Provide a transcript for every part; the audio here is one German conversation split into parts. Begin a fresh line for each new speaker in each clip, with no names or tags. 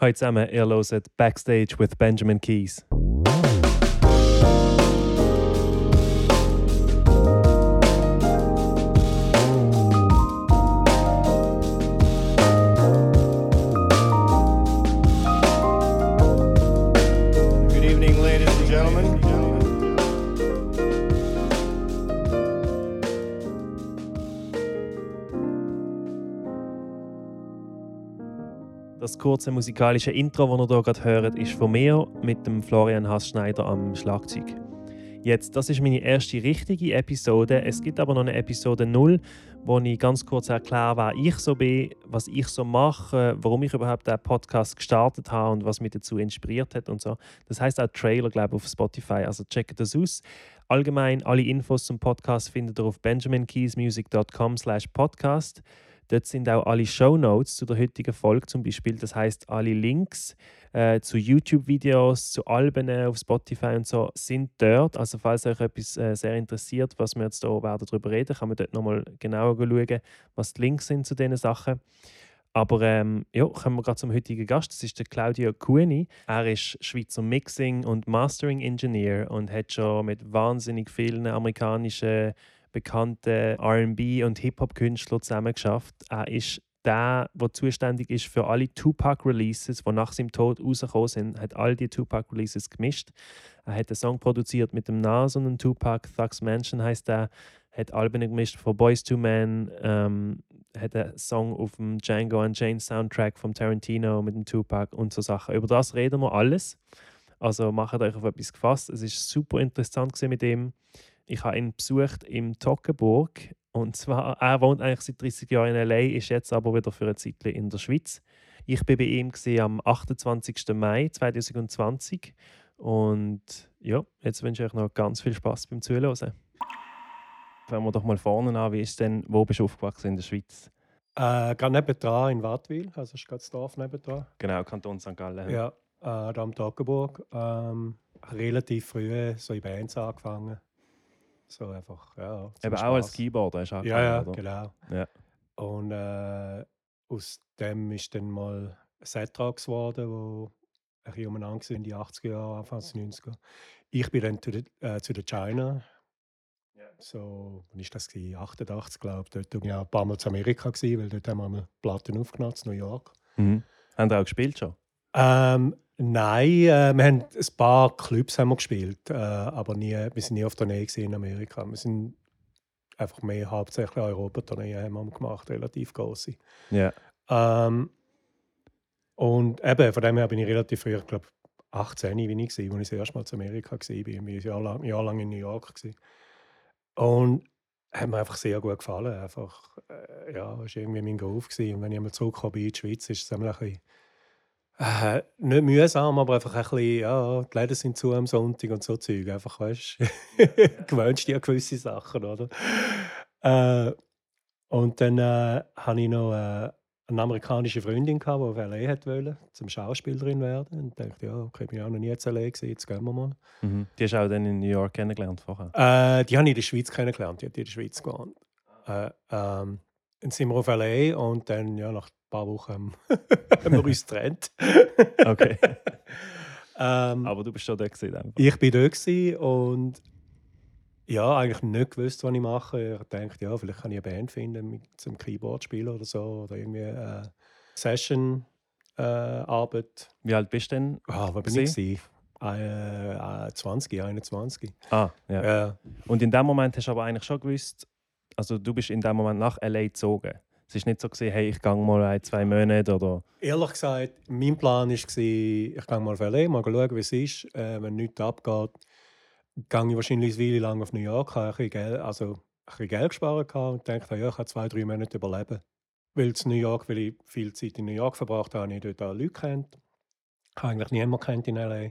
Hallo zusammen, ihr hört Backstage with Benjamin Keys. Kurze musikalische Intro, das ihr hier gerade hört, ist von mir mit dem Florian Hassschneider am Schlagzeug. Jetzt, das ist meine erste richtige Episode. Es gibt aber noch eine Episode 0, wo ich ganz kurz erkläre, wer ich so bin, was ich so mache, warum ich überhaupt den Podcast gestartet habe und was mich dazu inspiriert hat und so. Das heißt auch Trailer, glaube ich, auf Spotify. Also checkt das aus. Allgemein alle Infos zum Podcast findet ihr auf benjaminkeysmusic.com/podcast. Dort sind auch alle Show Notes zu der heutigen Folge zum Beispiel. Das heißt, alle Links äh, zu YouTube-Videos, zu Alben äh, auf Spotify und so sind dort. Also falls euch etwas äh, sehr interessiert, was wir jetzt hier darüber reden, kann man dort nochmal genauer schauen, was die Links sind zu diesen Sachen. Aber ähm, ja, kommen wir gerade zum heutigen Gast. Das ist der Claudio Cueni. Er ist Schweizer Mixing- und Mastering-Engineer und hat schon mit wahnsinnig vielen amerikanischen bekannten RB- und Hip-Hop-Künstlern zusammengeschafft. Er ist der, der zuständig ist für alle Tupac-Releases, die nach seinem Tod rausgekommen sind, hat all die Tupac-Releases gemischt. Er hat einen Song produziert mit dem Nas und dem Tupac, Thugs Mansion heißt der, hat Alben gemischt von Boys to Men, ähm, hat einen Song auf dem Django Unchained Soundtrack vom Tarantino mit dem Tupac und so Sachen. Über das reden wir alles. Also macht euch auf etwas gefasst. Es ist super interessant mit ihm. Ich habe ihn besucht im Toggenburg. Und zwar, er wohnt eigentlich seit 30 Jahren in LA, ist jetzt aber wieder für eine Zeit in der Schweiz. Ich bin bei ihm am 28. Mai 2020. Und ja, jetzt wünsche ich euch noch ganz viel Spaß beim Zuhören. Fangen wir doch mal vorne an. Wie ist denn, wo bist du aufgewachsen in der Schweiz?
Äh, gerade nebenan in Wattwil, also ist gerade das Dorf nebenan.
Genau, Kanton St. Gallen.
Ja, äh, da am Toggenburg. Ähm, relativ früh so in Bands angefangen. So einfach, ja.
Eben auch als
Spass.
Keyboarder hast du
Ja, ja,
angefangen, oder?
genau.
Ja.
Und äh, aus dem ist dann mal ein Setrax geworden, wo ein bisschen umeinander war in die 80er Jahre, Anfangs 90er. Ich bin dann zu der, äh, zu der China. So, wann war das? Gewesen? 88, glaube ich. Dort war ich auch ein paar Mal zu Amerika, gewesen, weil dort haben wir Platten aufgenommen, in New York.
Mhm. Haben ihr auch gespielt schon?
Ähm, nein, äh, wir haben ein paar Clubs haben wir gespielt, äh, aber nie, wir sind nie auf Tournee in Amerika. Wir sind einfach mehr hauptsächlich Europa-Tourneen haben wir gemacht, relativ große.
Ja.
Ähm, und eben, von dem her bin ich relativ früh, ich glaube 18, wie ich als ich das erste Mal zu Amerika war. Ich war ein Jahr lang, ein Jahr lang in New York. Gewesen. Und hat mir einfach sehr gut gefallen. Einfach, äh, ja, das war irgendwie mein. Gewesen. Und wenn ich einmal zurückkomme in die Schweiz, ist es ein bisschen, äh, nicht mühsam, aber einfach ein bisschen, ja, die Läden sind zu am Sonntag und so Zeug. Einfach, weißt du, gewöhnst dich an gewisse Sachen, oder? Äh, und dann äh, hatte ich noch äh, eine amerikanische Freundin, gehabt, die auf LA hat wollte, zum Schauspielerin werden. Und ich dachte, ja, okay, ich bin auch noch nie in LA gewesen, jetzt gehen wir mal.
Mhm. Die hast du auch dann in New York kennengelernt vorher?
Äh, die habe ich in der Schweiz kennengelernt, die hat in der Schweiz gewohnt. Äh, ähm, dann sind wir auf LA und dann, ja, nach ein paar Wochen haben wir uns getrennt.
Okay.
ähm,
Aber du bist schon da gewesen.
ich war dort gewesen und ja, eigentlich nicht gewusst, was ich mache. Ich dachte, ja, vielleicht kann ich eine Band finden mit zum Keyboard spielen oder so. Oder irgendwie äh, Session äh, Arbeit.
Wie alt bist du denn?
Ah, was bin ich? gewesen? Äh, äh, 20, 21.
Ah, ja.
Ja.
Und in dem Moment hast du aber eigentlich schon gewusst, also du bist in dem Moment nach LA gezogen. Es ist nicht so gesehen, hey, ich gehe mal ein, zwei Monate oder.
Ehrlich gesagt, mein Plan war, ich gehe mal auf LA, mal schauen, wie es ist. Äh, wenn nichts abgeht, gehe ich wahrscheinlich eine Weile lang auf New York. Habe ein Geld, also ein bisschen Geld gespart und dachte, ja, ich kann zwei, drei Monate überleben. Weil in New York, weil ich viel Zeit in New York verbracht habe, habe ich dort auch Leute kennt. Ich habe eigentlich niemanden kennt in LA.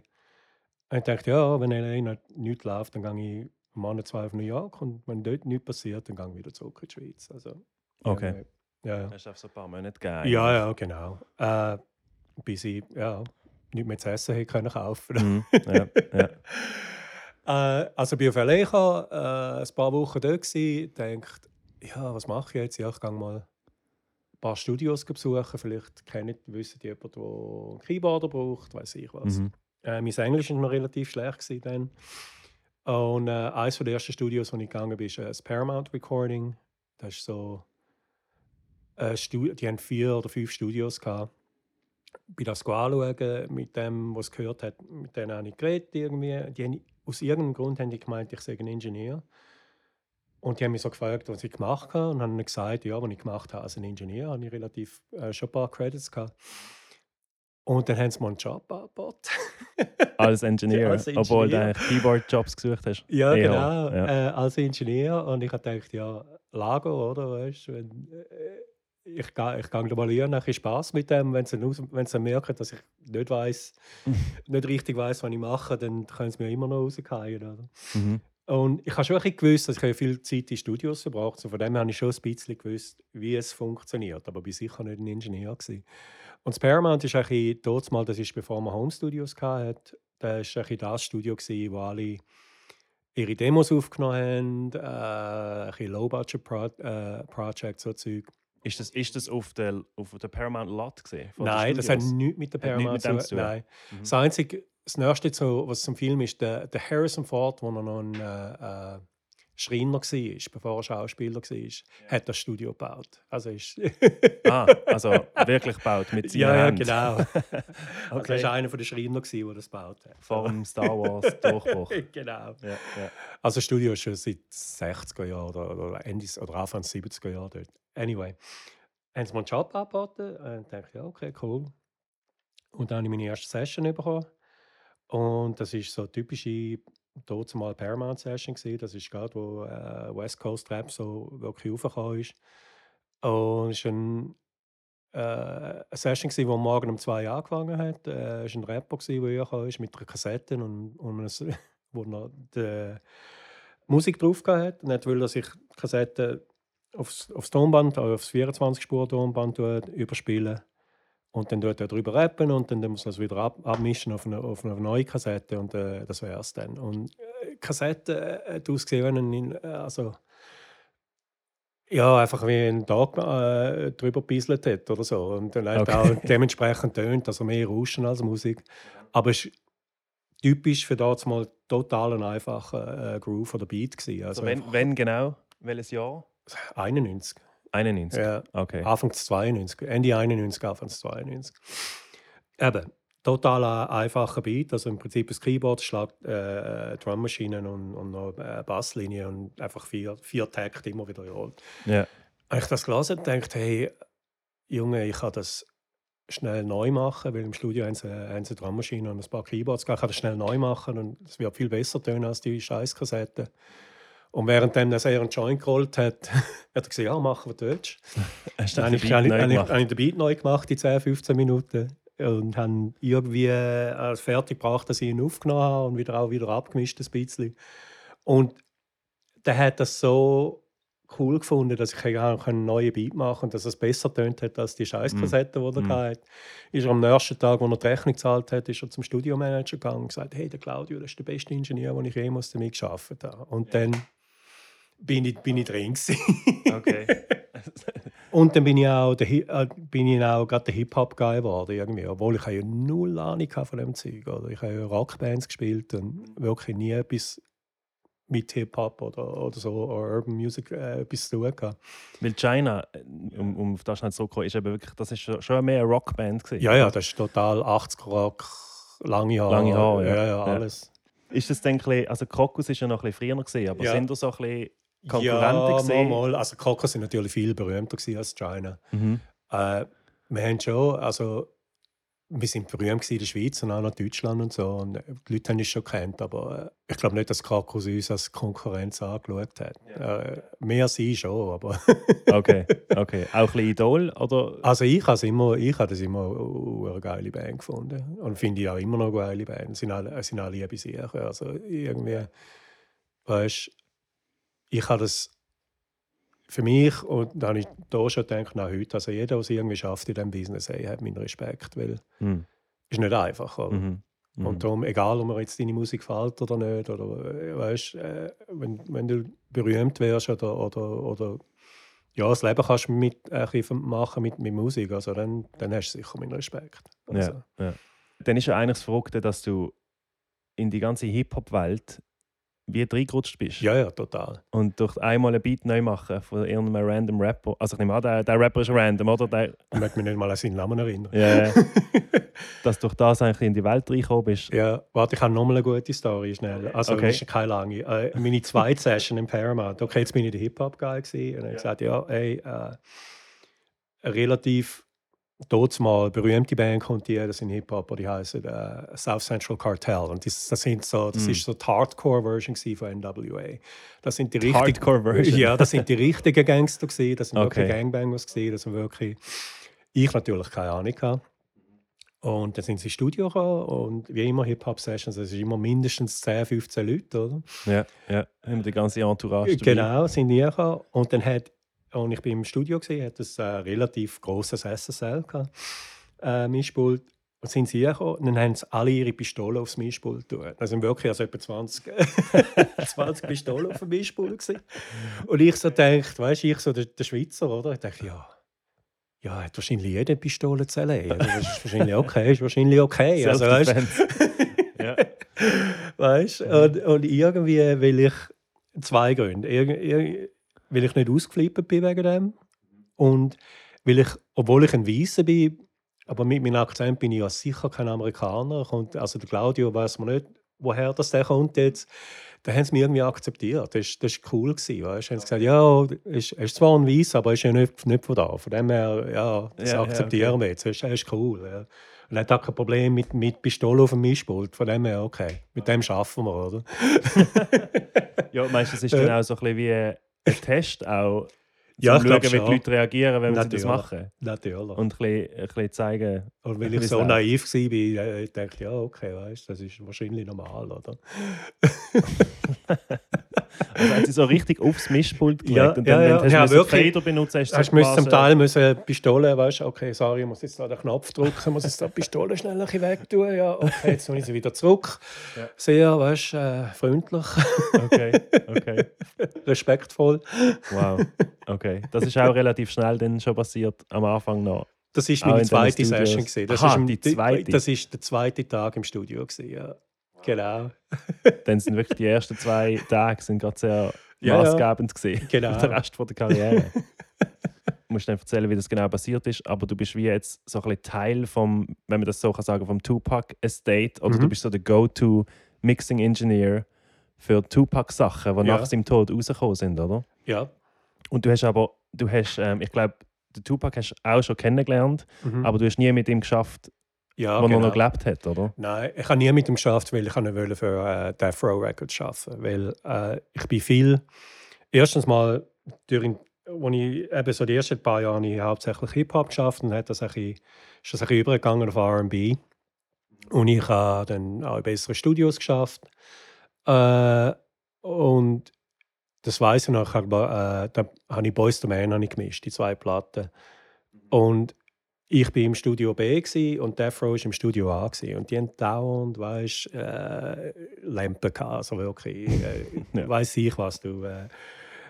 Und ich dachte, ja, wenn LA nicht, läuft, dann gehe ich einen Monat, zwei auf New York und wenn dort nichts passiert, dann gehe ich wieder zurück in die Schweiz. Also,
Okay.
Ja, ja.
Hast du auf so ein paar Monate gegeben?
Ja, ja, genau. Äh, bis ich ja, nichts mehr zu essen hätte können kaufen.
Mhm. ja, ja.
äh, also bin auf LA gekommen, äh, ein paar Wochen dort gsi, denkt, ja, was mache ich jetzt? Ja, ich gehe mal paar Studios besuchen. Vielleicht kennt, wissen die jemanden, der einen Keyboarder braucht, weiß ich was.
Mhm.
Äh, mein Englisch war noch relativ schlecht gewesen dann. Und äh, eines der ersten Studios, wo ich gegangen bin, ist äh, das Paramount Recording. Das ist so. Äh, die haben vier oder fünf Studios gehabt. Bin das anschauen, mit dem, was gehört hat, mit denen habe ich geredet. Irgendwie. Die haben, aus irgendeinem Grund haben die gemeint, ich sei ein Ingenieur. Und die haben mich so gefragt, was ich gemacht habe. Und haben gesagt, ja, was ich gemacht habe als Ingenieur, habe ich relativ äh, schon ein paar Credits gehabt. Und dann haben sie mir einen Job angeboten.
Als Ingenieur,
Als
obwohl du
Ingenieur.
eigentlich Keyboard-Jobs gesucht hast.
Ja,
Ja,
genau.
ja.
Äh, als Ingenieur. Und ich habe gedacht, ja, Lager, oder? Weißt, wenn, äh, ich gehe ich gehe mal lernen, ein Spaß mit dem. Wenn sie, wenn sie merken, dass ich nicht weiß, nicht richtig weiß, was ich mache, dann können sie mir immer noch rausgehen. Oder?
Mhm.
Und ich habe schon ein bisschen gewusst, dass ich viel Zeit in Studios verbracht habe. Von dem her habe ich schon ein bisschen gewusst, wie es funktioniert. Aber ich war sicher nicht ein Ingenieur. Gewesen. Und das Paramount ist eigentlich dort mal, das ist bevor man Home Studios hatten, das war eigentlich das Studio, gewesen, wo alle ihre Demos aufgenommen haben, äh, ein bisschen Low-Budget-Projects, so Zeug.
Ist das, ist das auf der, auf der Paramount Lot gesehen?
Nein, das hat nichts mit der Paramount
mit
zu tun. Nein.
Mhm.
Das Einzige, das Nächste, so, was zum Film ist, der, der Harrison Ford, wo er noch ein äh, äh, Schreiner war, bevor er Schauspieler war, hat das Studio gebaut. Also ist
Ah, also wirklich gebaut mit seinen
ja, ja, genau. Also
Okay.
war einer der Schreiner, der das gebaut hat.
Vor dem Star Wars Durchbruch.
genau.
Ja, ja.
Also das Studio ist schon seit 60er Jahren oder, oder, Ende, oder Anfang 70er Jahren dort. Anyway, haben sie mir einen Job angeboten und ich dachte, ja, okay, cool. Und dann habe ich meine erste Session bekommen. Und das ist so typische, dort mal Paramount Session gewesen. Das ist gerade, wo äh, West Coast Rap so wirklich raufgekommen ist. Und es war ein, äh, eine Session, gewesen, die morgen um zwei Uhr angefangen hat. Äh, es war ein Rapper, gewesen, der ist mit einer Kassette und, und einem, wo er die Musik drauf hat. Und er will, dass ich die Kassette aufs, aufs Tonband, also aufs 24-Spur-Tonband überspielen. Und dann tut er drüber rappen und dann muss er das wieder ab, abmischen auf eine, auf eine neue Kassette und äh, das wäre es dann. Und äh, Kassette äh, hat ausgesehen, wie ein- äh, also ja, einfach wie ein Tag äh, drüber gebieselt hat oder so. Und dann hat
Okay.
auch dementsprechend tönt, also mehr Rauschen als Musik. Aber es ist typisch für das mal total ein einfacher äh, Groove oder Beat gewesen. Also
Also wenn, wenn genau? Welches Jahr?
91.
91.
Ja.
Okay.
Anfangs 92, Ende 91, Anfangs 92. Eben, total ein einfacher Beat, also im Prinzip ein Keyboard, schlägt äh, Drummaschinen und, und noch äh, Basslinie und einfach vier, vier Takte immer wieder rollt.
Ja.
Als ich das gelesen habe, dachte ich, hey, Junge, ich kann das schnell neu machen, weil im Studio haben sie, haben sie Drummaschinen und ein paar Keyboards. Ich kann das schnell neu machen und es wird viel besser tönen als die Scheißkassette. Und währenddem er einen Joint gerollt hat, hat er gesagt, ja, machen wir Deutsch.
Hast du
Dann
den
habe ich,
Beat neu
ich,
gemacht?
habe ich den Beat neu gemacht in 10, 15 Minuten und habe irgendwie äh, fertig gebracht, dass ich ihn aufgenommen habe und wieder auch wieder abgemischt ein bisschen. Und der hat das so cool gefunden, dass ich auch einen neuen Beat machen konnte und dass es besser tönt hat als die Scheißkassette, die er
Mm.
hatte. Ist er am nächsten Tag, als er die Rechnung gezahlt hat, ist er zum Studiomanager gegangen und gesagt, hey, der Claudio, das ist der beste Ingenieur, den ich jemals damit geschafft habe. Und dann bin ich, bin ich drin.
Okay.
Und dann bin ich auch, der, äh, bin ich auch gerade der Hip-Hop-Guy geworden, irgendwie. Obwohl ich ja null Ahnung von dem Zeug. Oder? Ich habe ja Rockbands gespielt und wirklich nie etwas mit Hip-Hop oder, oder so oder Urban Music äh, etwas zu tun gehabt.
Weil China, äh, um, um auf das schnell zurückzukommen, ist eben wirklich, das ist schon- mehr eine Rockband gewesen.
Ja, ja, das ist total 80er-Rock, lange Haare.
Lange Haare, ja.
ja. ja,
Ja.
alles.
Ist das dann ein bisschen, also Krokus ist ja noch ein bisschen früher gewesen, aber
Ja.
sind da so ein bisschen Konkurrenten
ja,
gesehen?
mal, mal. Also Kokos sind natürlich viel berühmter als China.
Mhm.
Äh, wir haben schon, also wir sind berühmt in der Schweiz und auch noch Deutschland und so. Und äh, die Leute haben uns schon kennt, aber äh, ich glaube nicht, dass Krakus uns als Konkurrenz angeschaut hat. Äh, mehr sie schon, aber
Okay, okay. Auch ein bisschen Idol oder?
also ich habe immer, ich habe das immer eine geile Band gefunden und finde ich auch immer noch eine geile Band. Sind alle, sind alle liebe Sachen. Also irgendwie, weißt, ich habe das für mich und da habe ich da schon gedacht, na heute, also jeder, der es irgendwie schafft in diesem Business, hey, hat meinen Respekt, weil
Mhm.
ist nicht einfach.
Mhm. Mhm.
Und darum, egal, ob mir jetzt deine Musik gefällt oder nicht, oder äh, weißt, äh, wenn, wenn du berühmt wärst oder, oder, oder ja, das Leben kannst du mit, äh, machen mit, mit Musik, also dann, dann hast du sicher meinen Respekt. Also,
Ja, ja. Dann ist ja eigentlich das Verrückte, dass du in die ganze Hip-Hop-Welt wie reingerutscht bist.
ja, ja, total.
Und durch einmal ein Beat neu machen von irgendeinem random Rapper. Also ich nehme an, der, der Rapper ist random, oder? Der,
Ich möchte mich nicht mal an seinen Namen erinnern.
ja, dass du durch das eigentlich in die Welt reingekommen bist.
Ja, warte, ich habe nochmal eine gute Story, schnell. Also,
Okay.
ist keine lange. Äh, meine zweite Session im Paramount, okay, jetzt bin ich der Hip-Hop-Guy gewesen. Und ich habe gesagt, ja, ey, äh, relativ dort mal berühmte Band kommt hier, das sind Hip-Hop, die heißen äh, South Central Cartel. Und das, das, sind so, das
Mm.
ist so die Hardcore-Version gewesen von NWA. Das sind die richtigen...
Hardcore-Version.
Ja, das sind die richtigen Gangster gewesen, das sind
Okay.
wirklich Gangbangers gewesen, das sind wirklich... Ich natürlich keine Ahnung hatte. Und dann sind sie ins Studio gekommen und wie immer Hip-Hop-Sessions, es ist immer mindestens 10, 15 Leute, oder?
Ja, ja. Wir die ganze Entourage dabei.
Genau, sind die gekommen. Und dann hat, und ich bin im Studio gesehen, hat es ein relativ grosses SSL gehabt, äh, Mischpult. Und sind sie gekommen dann haben sie alle ihre Pistolen aufs Mischpult tun. Das sind wirklich also etwa 20, 20 Pistolen auf dem Mischpult gewesen. Und ich so denkt, weißt du, ich so der, der Schweizer, oder? Ich dachte, ja, ja, hat wahrscheinlich eine Pistole zu erlegen. Das ist wahrscheinlich okay, ist wahrscheinlich okay. Also, weißt,
ja.
Weißt du? Und, und irgendwie will ich zwei Gründe. Ir ir weil ich nicht ausgeflippt bin wegen dem. Und weil ich, obwohl ich ein Weißer bin, aber mit meinem Akzent bin ich ja sicher kein Amerikaner. Kommt, also der Claudio weiß man nicht, woher das der kommt jetzt. Da haben sie mich irgendwie akzeptiert. Das war ist cool. Gewesen, weißt? Haben sie gesagt, ja, ist, ist zwar ein Weißer, aber er ist ja nicht, nicht von da. Von dem her, ja, das
Ja, ja,
akzeptieren wir jetzt. Das ist, ist cool. Ja. Und er hat auch kein Problem mit, mit Pistole auf dem Mischpult. Von dem her, okay, mit dem schaffen wir, oder?
ja, meinst du, es ist dann auch so ein bisschen wie ein Test, auch,
Ja, ich glaub
schauen, wie die Leute reagieren, wenn sie das
Natürlich.
machen.
Natürlich.
Und ein bisschen, ein bisschen zeigen.
Und weil ich so
läuft.
naiv war, dachte ich, ja, okay, weißt, das ist wahrscheinlich normal, oder?
Also haben sie so richtig aufs Mischpult gelegt.
Ja,
und
ja,
dann,
ja.
wenn du
Ja,
hast
wirklich.
Fader benutzen hast,
Hast
du
du musst zum
quasi-
Teil müssen Pistole, weißt du, okay, sorry, ich muss jetzt da den Knopf drücken, muss jetzt da die Pistole schnell ein bisschen wegtun, ja, okay, jetzt muss ich sie wieder zurück.
Ja.
Sehr, weißt du, äh, freundlich,
Okay, okay.
respektvoll.
Wow. Okay. Das ist auch relativ schnell dann schon passiert, am Anfang noch.
Das war meine
in
zweite. Session. gewesen. Das
Aha,
ist am-
die zweite.
Das ist der zweite Tag im Studio. Gewesen, ja. Genau.
Dann sind wirklich die ersten zwei Tage sind gerade sehr
Ja,
maßgebend gewesen
Genau.
für den Rest von der Karriere. Du musst dann erzählen, wie das genau passiert ist, aber du bist wie jetzt so ein bisschen Teil vom, wenn man das so kann sagen, vom Tupac Estate oder
Mhm.
du bist so der Go-To Mixing Engineer für Tupac-Sachen, die
Ja.
nach seinem Tod rausgekommen sind, oder?
Ja.
Und du hast aber, du hast, ähm, ich glaube, den Tupac hast du auch schon kennengelernt,
Mhm.
aber du hast nie mit ihm geschafft,
ja,
wo
genau.
er noch gelebt hat, oder?
Nein, ich habe nie mit ihm geschafft, weil ich nicht wollte für äh, Death Row Records arbeiten Weil äh, ich bin viel. Erstens mal, durch, als ich eben so die ersten paar Jahre habe ich hauptsächlich Hip-Hop geschafft und hat das ein bisschen, ist das ein bisschen übergegangen auf RB. Und ich habe dann auch in besseren Studios geschafft. Äh, und das weiß ich noch, habe, äh, da habe ich Boys to Man habe ich gemischt, die zwei Platten. Und ich bin im Studio B und Death Row war im Studio A. Gsi. Und die haben dauernd, weißt äh, Lampen gehabt, also wirklich, äh,
Ja.
weiss ich was, du. Äh,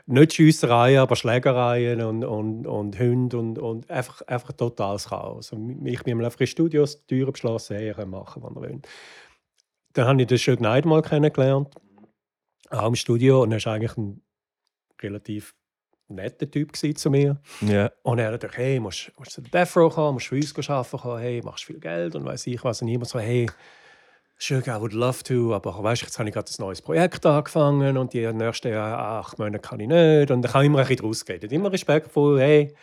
nicht Schiessereien, aber Schlägereien und, und, und Hunde und, und einfach, einfach totales Chaos. Und ich bin einfach in Studios die Türen geschlossen, hey, ihr machen, was ihr wollt. Dann habe ich den Schög Neid mal kennengelernt, auch im Studio, und er war eigentlich ein relativ netter Typ zu mir.
Ja.
Und er hat gesagt, hey, musst, musst zu der Death Row kommen, musst für uns arbeiten kommen, hey, machst viel Geld und weiß ich was. Und immer so, hey, schön, I would love to, aber weißt, jetzt habe ich gerade ein neues Projekt angefangen und die nächsten acht Monate kann ich nicht. Und ich habe immer ein bisschen draus geredet. Immer respektvoll, hey,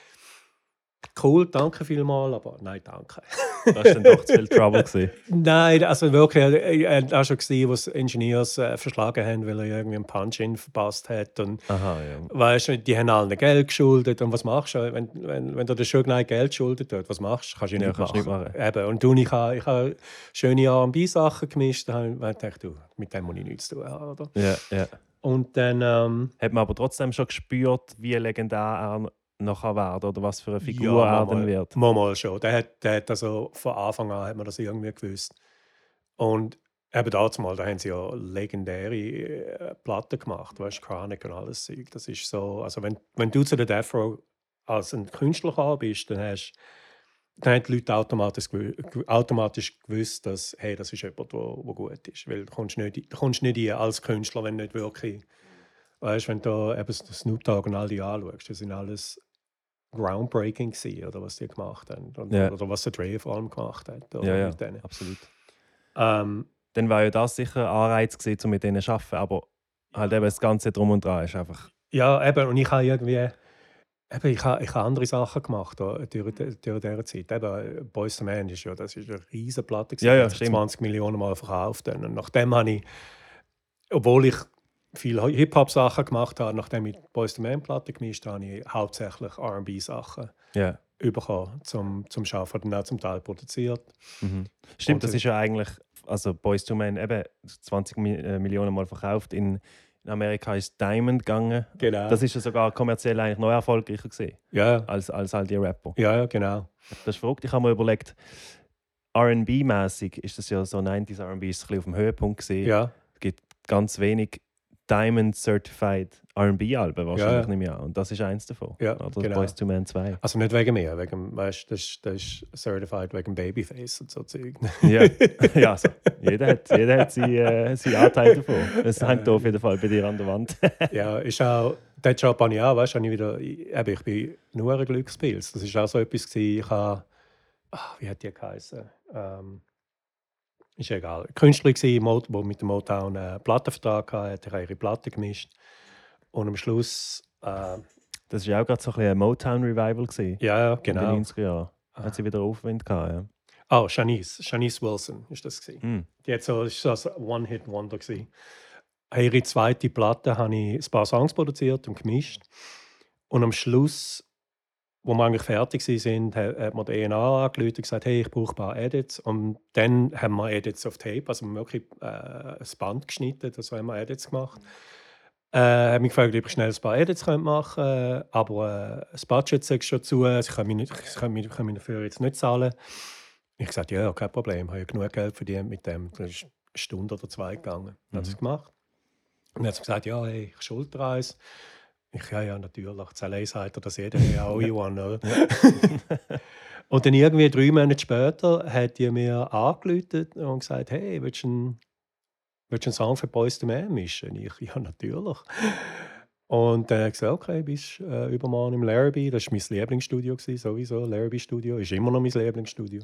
cool, danke vielmals, aber nein, danke.
Das war dann doch zu viel Trouble. Gewesen.
Nein, also wirklich, er hat auch schon gesehen, was Engineers äh, verschlagen haben, weil er irgendwie einen Punch-In verpasst hat. Und
Aha, ja.
Weißt du, die haben allen Geld geschuldet. Und was machst du, wenn, wenn, wenn dir der Schögnei Geld schuldet hat? Was machst du? Kannst du
Ja,
nicht,
kannst du
machen.
nicht machen.
Eben. Und du, ich habe ich habe schöne R&B-Sachen gemischt. Da habe ich gedacht, du, mit dem muss ich nichts zu tun haben. Oder?
Ja, ja.
Und dann, ähm,
Hat man aber trotzdem schon gespürt, wie legendär nachher wird oder was für eine Figur
ja,
er dann wird.
Mal, mal schon. Der hat, der hat also von Anfang an hat man das irgendwie gewusst. Und eben damals mal, da haben sie ja legendäre äh, Platten gemacht, weißt du, Chronic und alles Zeug. Das ist so, also wenn, wenn du zu der Death Row als ein Künstler gekommen bist, dann hast dann haben die Leute automatisch, gew- automatisch gewusst, dass hey, das ist jemand, der gut ist. Weil du kommst nicht, du kommst nicht rein als Künstler, wenn nicht wirklich... Weißt, wenn du eben Snoop Dogg und all die anschaust, das sind alles groundbreaking gewesen, oder was die gemacht haben. Und,
Ja.
Oder was der Dre vor allem gemacht hat. Oder,
Ja, ja,
mit denen.
absolut.
Ähm,
Dann war ja das sicher ein Anreiz gewesen, um mit denen zu arbeiten, aber halt eben das Ganze drum und dran ist einfach...
Ja, eben, und ich habe irgendwie. Eben, ich habe, ich habe andere Sachen gemacht da, durch, durch diese Zeit. Eben, Boys to Man ist ja, das ist eine riesige Platte. gewesen,
Ja, ja,
die hat
stimmt.
20 Millionen Mal verkauft. Und nachdem habe ich, obwohl ich viele Hip-Hop-Sachen gemacht habe, nachdem ich Boys to Man Platte gemischt habe, habe ich hauptsächlich R&B-Sachen
Ja.
bekommen, zum, zum Schaffen. Und auch zum Teil produziert.
Mhm. Stimmt,
Und
das
so-
ist ja eigentlich, also Boys to Men eben 20 Mi äh, Millionen Mal verkauft. In, in Amerika ist Diamond gegangen.
Genau.
Das ist ja sogar kommerziell eigentlich noch erfolgreicher gewesen,
ja,
als, als all die Rapper.
ja, ja, genau.
Das ist verrückt. Ich habe mir überlegt, R&B-mäßig ist das ja so 90s R&B ist ein bisschen auf dem Höhepunkt gesehen.
Ja,
Es gibt ganz wenig Diamond Certified R&B-Alben wahrscheinlich
Ja.
nicht mehr. Und das ist eins davon.
Ja,
Oder
genau.
Boys to Men 2.
also nicht wegen mir, wegen, weißt, das, ist- das ist certified wegen Babyface und so Zeug.
Ja, ja also, jeder hat, jeder hat seinen, äh, seinen Anteil davon. Es hängt auf jeden Fall bei dir an der Wand.
Ja, ist auch, den Job habe ich auch, weißt du, ich wieder, eben, ich bin nur ein Glückspilz. Das war auch so etwas, gewesen, ich habe, ach, wie hat die geheißen? Ähm, ist egal. Künstler Mo- der mit dem Motown einen Plattenvertrag hatte, ich habe ihre Platte gemischt. Und am Schluss, äh,
Das war ja auch gerade so ein, ein Motown-Revival
ja, ja,
in
genau.
den 90er Jahren. Hat sie wieder Aufwind gehabt, ja.
Oh, Shanice, Shanice Wilson ist das.
Hm.
Die hat so, ist so ein One-Hit-Wonder. Ihre zweite Platte habe ich ein paar Songs produziert und gemischt. Und am Schluss, wo wir eigentlich fertig waren, hat mir der ENA angerufen und gesagt, hey, ich brauche ein paar Edits. Und dann haben wir Edits auf Tape, also wir haben wirklich äh, ein Band geschnitten, also haben wir Edits gemacht. Äh, habe mich gefragt, ob ich schnell ein paar Edits machen könnte, aber äh, das Budget sagt schon zu, sie können mich, nicht, sie können mich, können mich dafür jetzt nicht zahlen. Ich habe gesagt, ja, kein Problem, ich habe ja genug Geld verdient mit dem. Das ist eine Stunde oder zwei gegangen. Dann hat es gemacht. Und dann hat sie gesagt, ja, hey, ich schulter eins. Ich, ja, ja, natürlich. Das allein sagt er das jeder, ja, all oder? und dann irgendwie drei Monate später hat die mir angerufen und gesagt, hey, willst du einen, willst du einen Song für Boys to Man mischen? Ich, ja, natürlich. Und dann habe ich gesagt, okay, bist äh, übermorgen im Larrabee. Das war mein Lieblingsstudio, gewesen, sowieso. Larrabee Studio ist immer noch mein Lieblingsstudio.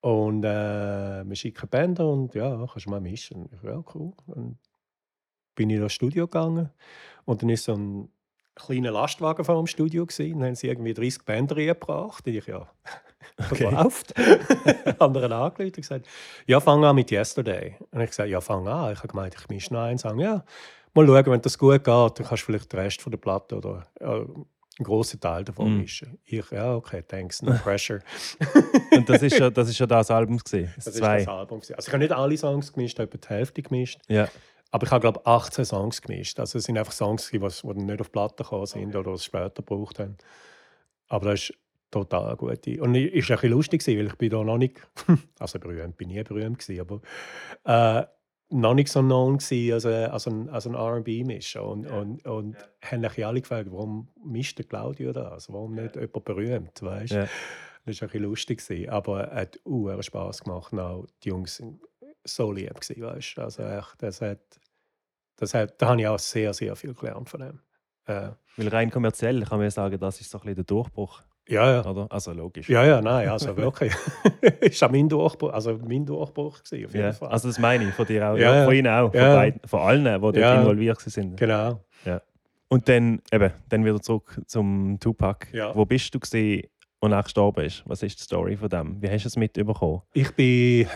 Und äh, wir schicken Bänder und ja, kannst du mal mischen. Ich, ja, cool. Dann bin ich in das Studio gegangen und dann ist so ein kleiner Lastwagen vor dem Studio gewesen. Dann haben sie irgendwie 30 Bänder reingebracht. Und ich, ja,
Okay.
verkauft. Anderen angerufen und gesagt, ja, fang an mit Yesterday. Und ich gesagt, ja, fang an. Ich habe gemeint, ich mische noch einen Song. Ja, mal schauen, wenn das gut geht, dann kannst du vielleicht den Rest von der Platte oder äh, einen grossen Teil davon
Mm.
mischen. Ich, ja, okay, thanks, no pressure.
Und das ist ja das, ist ja das Album gewesen. Das,
Das ist das Album. Also ich habe nicht alle Songs gemischt, etwa die Hälfte gemischt.
Ja.
Aber ich habe, glaube 18 Songs gemischt. Also es sind einfach Songs, die, die nicht auf Platte gekommen sind oder es später gebraucht haben. Aber das ist total gut. Und es war ein bisschen lustig, weil ich bin da noch nicht, also berühmt, bin nie berühmt gewesen, aber äh, noch nicht so known gewesen als, ein- als ein, als ein R&B-Mischer. Und, und, und haben mich alle gefragt, warum mischt der Claudio das? Also warum nicht jemand berühmt, weißt?
Ja.
Das war ein bisschen lustig. Gewesen. Aber es hat uh, Spass gemacht. Auch die Jungs so lieb gewesen, weißt? Also echt, das hat, das hat, da habe ich auch sehr, sehr viel gelernt von dem. Äh,
Weil rein kommerziell kann man ja sagen, das ist so ein bisschen der Durchbruch,
ja, ja.
oder? Also logisch.
Ja, ja, nein, also wirklich. ist auch mein Durchbruch, also mein Durchbruch gewesen, auf jeden
Ja,
Fall.
Also das meine ich, von dir auch.
Ja,
Ja,
ja.
Von ihnen auch. Von,
Ja.
beiden, von allen, die dort
Ja.
involviert sind.
genau.
Und dann, eben, dann wieder zurück zum Tupac.
Ja.
Wo bist du gesehen und er gestorben ist? Was ist die Story von dem? Wie hast du es mitbekommen?
Ich bin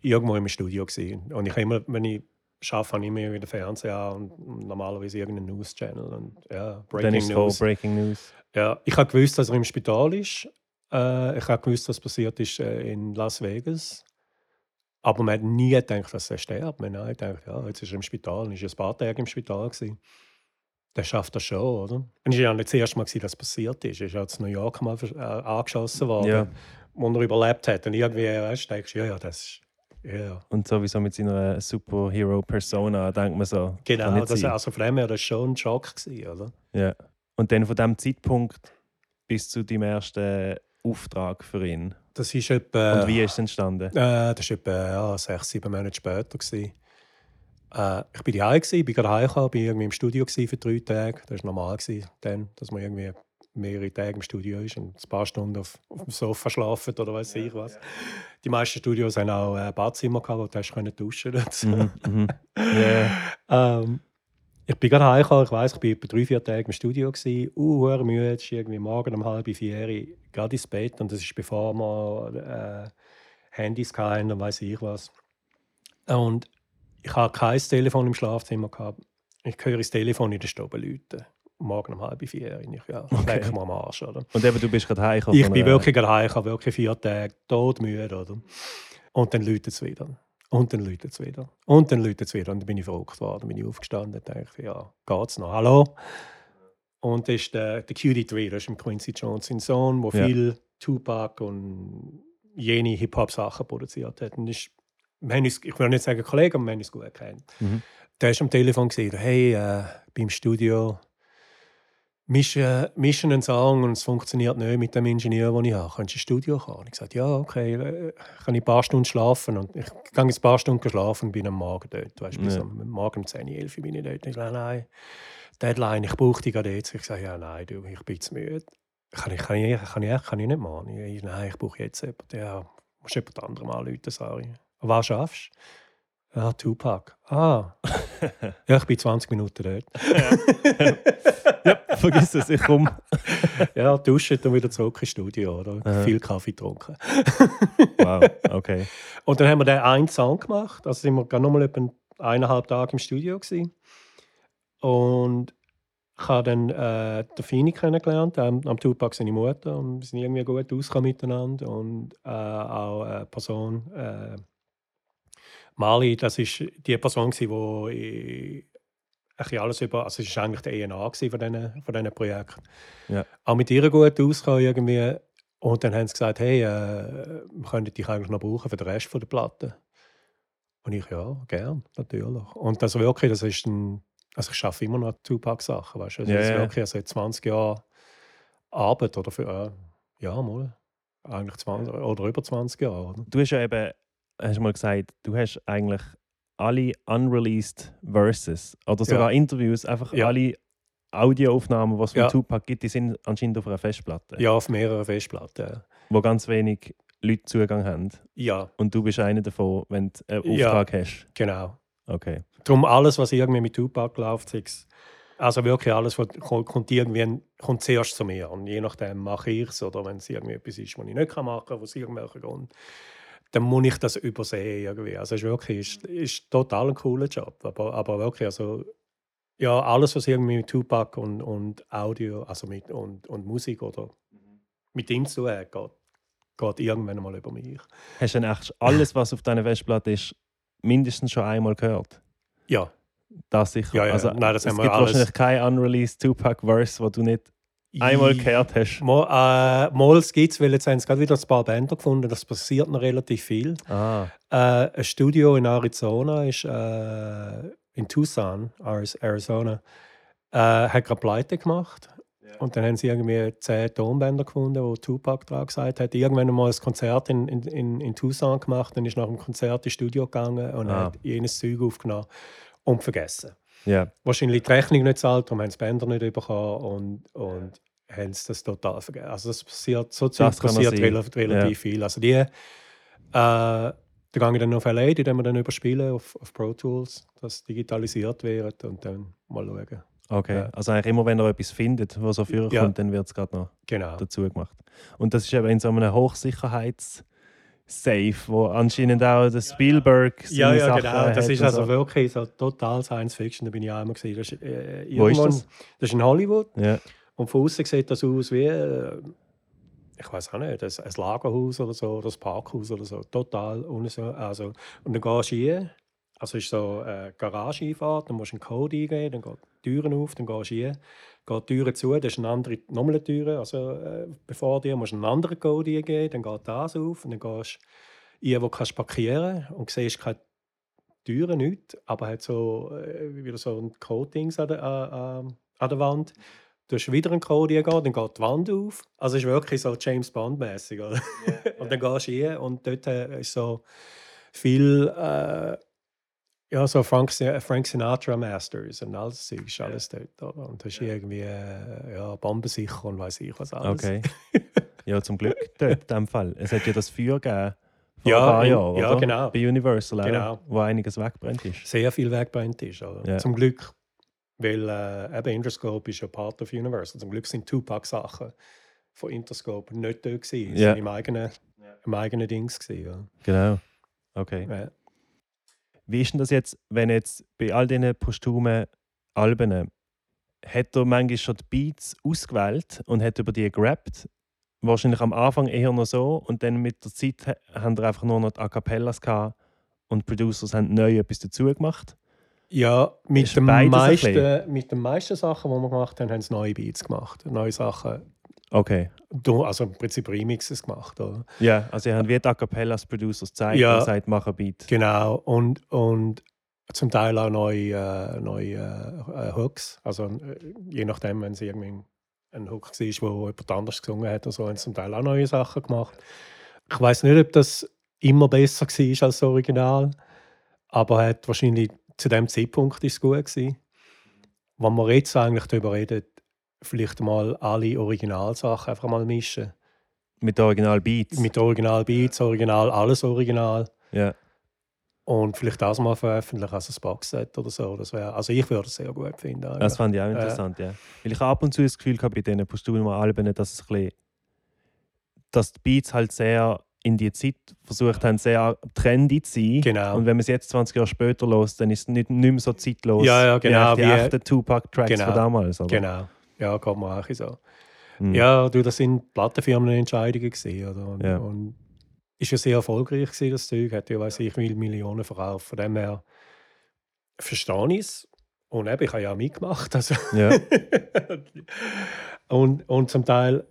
irgendwo im Studio gewesen. und ich immer, wenn ich arbeite, habe ich immer wieder Fernsehen an und normalerweise irgendeinen News-Channel und ja,
dann
Breaking
ist es voll
News.
Breaking News.
Ja, ich habe gewusst, dass er im Spital ist. Äh, ich habe gewusst, was passiert ist äh, in Las Vegas. Aber man hat nie gedacht, dass er stirbt. Man hat gedacht, ja, jetzt ist er im Spital. Er war ein paar Tage im Spital. Gewesen. Der schafft das schon, oder? Und es war ja nicht das erste Mal, dass das passiert ist. Er ist ja in New York mal äh, angeschossen worden,
Ja.
wo er überlebt hat. Und irgendwie weißt, denkst du, ja, ja, das ist. Ja,
Und sowieso mit seiner Superhero-Persona denkt man so.
genau. Das,
sein.
also von dem her, das war schon ein Schock, gewesen, oder?
Ja. Und dann von dem Zeitpunkt bis zu deinem ersten Auftrag für ihn?
Das ist etwa,
Und wie ist es entstanden?
Äh, das war etwa ja, sechs, sieben Monate später. Gewesen. Äh, ich bin daheim, gewesen, bin gerade heimgekommen, bin irgendwie im Studio gewesen für drei Tage. Das war normal, gewesen, dann, dass man irgendwie mehrere Tage im Studio ist und ein paar Stunden auf, auf dem Sofa schlafen oder weiß ich was. Die meisten Studios haben auch ein Badzimmer gehabt, wo du hast können duschen konntest.
Mhm, mhm. Ja.
ähm, ich bin gerade heimgekommen, ich weiss, ich war etwa drei, vier Tage im Studio. Gewesen. Uh, müde, ist irgendwie morgen um halb vier Uhr gerade ins Bett und das ist bevor wir äh, Handys hatten und weiß ich was. Und ich hatte kein Telefon im Schlafzimmer. Gehabt. Ich höre das Telefon in der Stube läuten. Morgen um halb vier. Ich, ja,
Okay.
leck mir am Arsch, oder?
Und eben, du bist gerade heimgekommen.
Ich bin wirklich gerade heim, ich habe wirklich vier Tage todmüde, oder? Und dann läutet es wieder. Und dann läutet es wieder. Und dann läutet es wieder. Und dann bin ich verrückt worden, bin ich aufgestanden und dachte, ja, geht's noch? Hallo? Und das ist der, der QD3, das ist Quincy Jones sein Sohn, der
Ja.
viel Tupac und jene Hip-Hop-Sachen produziert hat. Und ist, wir haben uns, ich will nicht sagen Kollege, aber wir haben uns gut kennt.
Mhm.
Der ist am Telefon gesagt, hey, äh, beim Studio mischen, mischen einen Song und es funktioniert nicht mit dem Ingenieur, den ich habe. Kannst du ins Studio kommen? Und ich gesagt, ja, okay, äh, kann ich ein paar Stunden schlafen? Und ich gehe ein paar Stunden schlafen und bin am Morgen dort. Weißt, bis
Ja.
am Morgen um 10, 11 Uhr bin ich dort. Ich sage, nein, Deadline, ich brauche die gerade jetzt. Ich sage, ja, nein, du, ich bin zu müde. Kann ich, kann ich, kann ich, kann ich nicht machen. Ich, nein, ich brauche jetzt jemanden. Ja, musst jemand anderem anrufen, ich. Was schaffst du? Ja, Tupac. Ah. ja, ich bin 20 Minuten dort.
ja, vergiss es, ich komme.
ja, duschen und wieder zurück ins Studio. Oder?
Aha.
Viel Kaffee getrunken.
Wow, okay.
Und dann haben wir den einen Song gemacht. Also sind wir gerade nochmal etwa eineinhalb Tage im Studio. Gewesen. Und ich habe dann äh, den Fini kennengelernt, am, am Tupac seine Mutter. Und wir sind irgendwie gut ausgekommen miteinander. Und äh, auch eine Person, äh, Mali, das ist die Person, die ich alles über, also es war eigentlich der ENA von diesen, von diesen Projekten.
Ja.
Auch mit ihr gut ausgekommen irgendwie. Und dann haben sie gesagt, hey, äh, wir könnten dich eigentlich noch brauchen für den Rest von der Platte. Und ich, ja, gern, natürlich. Und das wirklich, das ist ein, also ich arbeite immer noch Tupac-Sachen, weißt du. Also
Ja,
das ist wirklich seit 20 Jahren Arbeit oder für, äh, ja, mal, eigentlich 20 oder über 20 Jahre, oder?
Du hast ja eben, hast mal gesagt, du hast eigentlich alle unreleased Verses oder sogar Interviews, einfach
Ja.
alle Audioaufnahmen, die es von
Ja.
Tupac gibt, die sind anscheinend auf einer Festplatte,
Ja, auf mehreren Festplatten.
wo ganz wenig Leute Zugang haben.
Ja,
Und du bist einer davon, wenn du einen
Ja.
Auftrag hast.
genau.
Okay.
Darum alles, was irgendwie mit Tupac läuft, also wirklich alles, was kommt, irgendwie kommt zuerst zu mir. Und je nachdem mache ich es. Oder wenn es irgendwie etwas ist, was ich nicht machen kann, aus irgendwelchen Gründen, dann muss ich das übersehen. Irgendwie. Also es ist wirklich ist, ist total ein cooler Job. Aber, aber wirklich, also, ja, alles, was irgendwie mit Tupac und, und Audio also mit, und, und Musik oder mit ihm zu tun hat, geht, geht irgendwann mal über mich.
Hast du dann echt alles, was auf deiner Festplatte ist, mindestens schon einmal gehört?
Ja,
Das sicher.
Ja, ja.
Also,
Nein, das
es
haben wir
gibt
alles.
wahrscheinlich kein unreleased Tupac-Verse, wo du nicht einmal gehört hast.
Mo, äh, Mols gibt es, weil jetzt haben sie gerade wieder ein paar Bänder gefunden. Das passiert noch relativ viel.
Ah,
Äh, ein Studio in Arizona ist äh, in Tucson, Ari- Arizona, äh, hat gerade Pleite gemacht. Und dann haben sie irgendwie zehn Tonbänder gefunden, wo Tupac dran gesagt hat. Irgendwann mal ein Konzert in, in, in, in Tucson gemacht, dann ist nach dem Konzert ins Studio gegangen und
Ah.
hat jenes Zeug aufgenommen und vergessen.
Ja.
Wahrscheinlich die Rechnung nicht zahlt, darum haben sie die Bänder nicht bekommen und, und haben sie das total vergessen. Also das passiert, so
Das
passiert relativ, relativ viel. Also die, äh, da gehe ich dann auf LA, die wir dann überspielen auf, auf Pro Tools, dass digitalisiert wird und dann mal schauen.
Okay.
Ja.
Also eigentlich immer, wenn ihr etwas findet, was so vorkommt,
Ja.
dann wird es gerade noch
Genau.
dazu gemacht. Und das ist eben in so einem Hochsicherheits-Safe, wo anscheinend auch der Spielberg
Ja,
seine
ja,
Sachen
genau. Das ist also
so.
wirklich so total Science Fiction. Da bin ich einmal gesehen. Das ist, äh,
Wo ist das?
Das ist in Hollywood.
Ja.
Und von außen sieht das aus wie, äh, ich weiß auch nicht, ein, ein Lagerhaus oder so, oder ein Parkhaus oder so. Total ohne so. Also, und dann gehst du hier, also es ist so eine Garage-Einfahrt, dann musst du einen Code eingeben, dann gehen die Türen auf, dann gehst du hier, geht die Türe zu, das ist eine andere, nochmal eine Tür, also äh, bevor dir musst du einen anderen Code eingeben, dann geht das auf und dann gehst du hier, wo du kannst parkieren und siehst keine Türen, nichts, aber hat so, äh, wieder so ein Coatings an der, an, an- der Wand. du hast wieder einen Code eingegeben, dann geht die Wand auf. Also es ist wirklich so James Bond-mäßig. oder? und dann gehst du rein und dort äh, ist so viel, äh, ja, so Frank, Frank Sinatra Masters und alles Zeug ist alles dort. Oder? Und das ist irgendwie äh, ja, bombensicher und weiß ich was alles.
Okay. ja, zum Glück dort in dem Fall. Es hat ja das Feuer gegeben vor
Ja,
ein paar
in-
Jahren,
ja,
oder?
genau.
Bei Universal auch,
Genau.
wo einiges weggebrannt ist.
Sehr viel weggebrannt ist. Oder?
Ja.
Zum Glück, weil äh, eben Interscope ist ja Part of Universal. Zum Glück sind Tupac-Sachen von Interscope nicht dort gewesen.
Ja.
im eigenen, im eigenen Dings gewesen.
Genau. Okay. Wie ist denn das jetzt, wenn jetzt bei all diesen postumen Alben hat er manchmal schon die Beats ausgewählt und hat über die gerappt? Wahrscheinlich am Anfang eher noch so und dann mit der Zeit ha- haben er einfach nur noch die A Cappellas gehabt und die Producers haben neu etwas dazu gemacht.
Ja, mit,
ein
meisten, mit den meisten Sachen, die wir gemacht haben, haben sie neue Beats gemacht. Neue Sachen.
Okay.
Du- Also im Prinzip Remixes gemacht. Oder?
Ja, also sie haben wie A Cappellas Producers gezeigt
Ja.
und gesagt, mach ein Beat.
Genau. Und, und zum Teil auch neue, äh, neue äh, äh, Hooks. Also äh, je nachdem, wenn es irgendwie ein Hook war, wo jemand anders gesungen hat, und so, haben sie zum Teil auch neue Sachen gemacht. Ich weiß nicht, ob das immer besser war als das Original, aber hat wahrscheinlich zu dem Zeitpunkt ist es gut gewesen. Wenn wir jetzt eigentlich darüber reden, vielleicht mal alle Originalsachen einfach mal mischen.
Mit Original Beats.
Mit Original Beats, Original, alles Original.
ja.
Und vielleicht das mal veröffentlichen als ein Boxset oder so. Das wär, also ich würde es sehr gut finden.
Das fand ich auch interessant, ja. Weil ich habe ab und zu das Gefühl gehabt bei diesen Postulen-Alben, dass es ein bisschen, dass die Beats halt sehr in die Zeit versucht haben, sehr trendy zu sein.
Genau.
Und wenn man es jetzt 20 Jahre später los, dann ist es nicht, nicht mehr so zeitlos
Ja, ja, genau,
wie,
wie-
die echten Tupac-Tracks
Genau.
von damals. Oder?
Genau. Ja, geht mir auch so.
Mhm.
Ja, du, das sind Plattenfirmenentscheidungen gewesen, oder? Und,
Ja.
und ist ja sehr erfolgreich gewesen, das Zeug. Hat ja, weiß ich, wie viele Millionen verkauft. Von dem her verstehe ich es. Und eben, ich habe ja auch mitgemacht. Also.
Ja.
und, und zum Teil,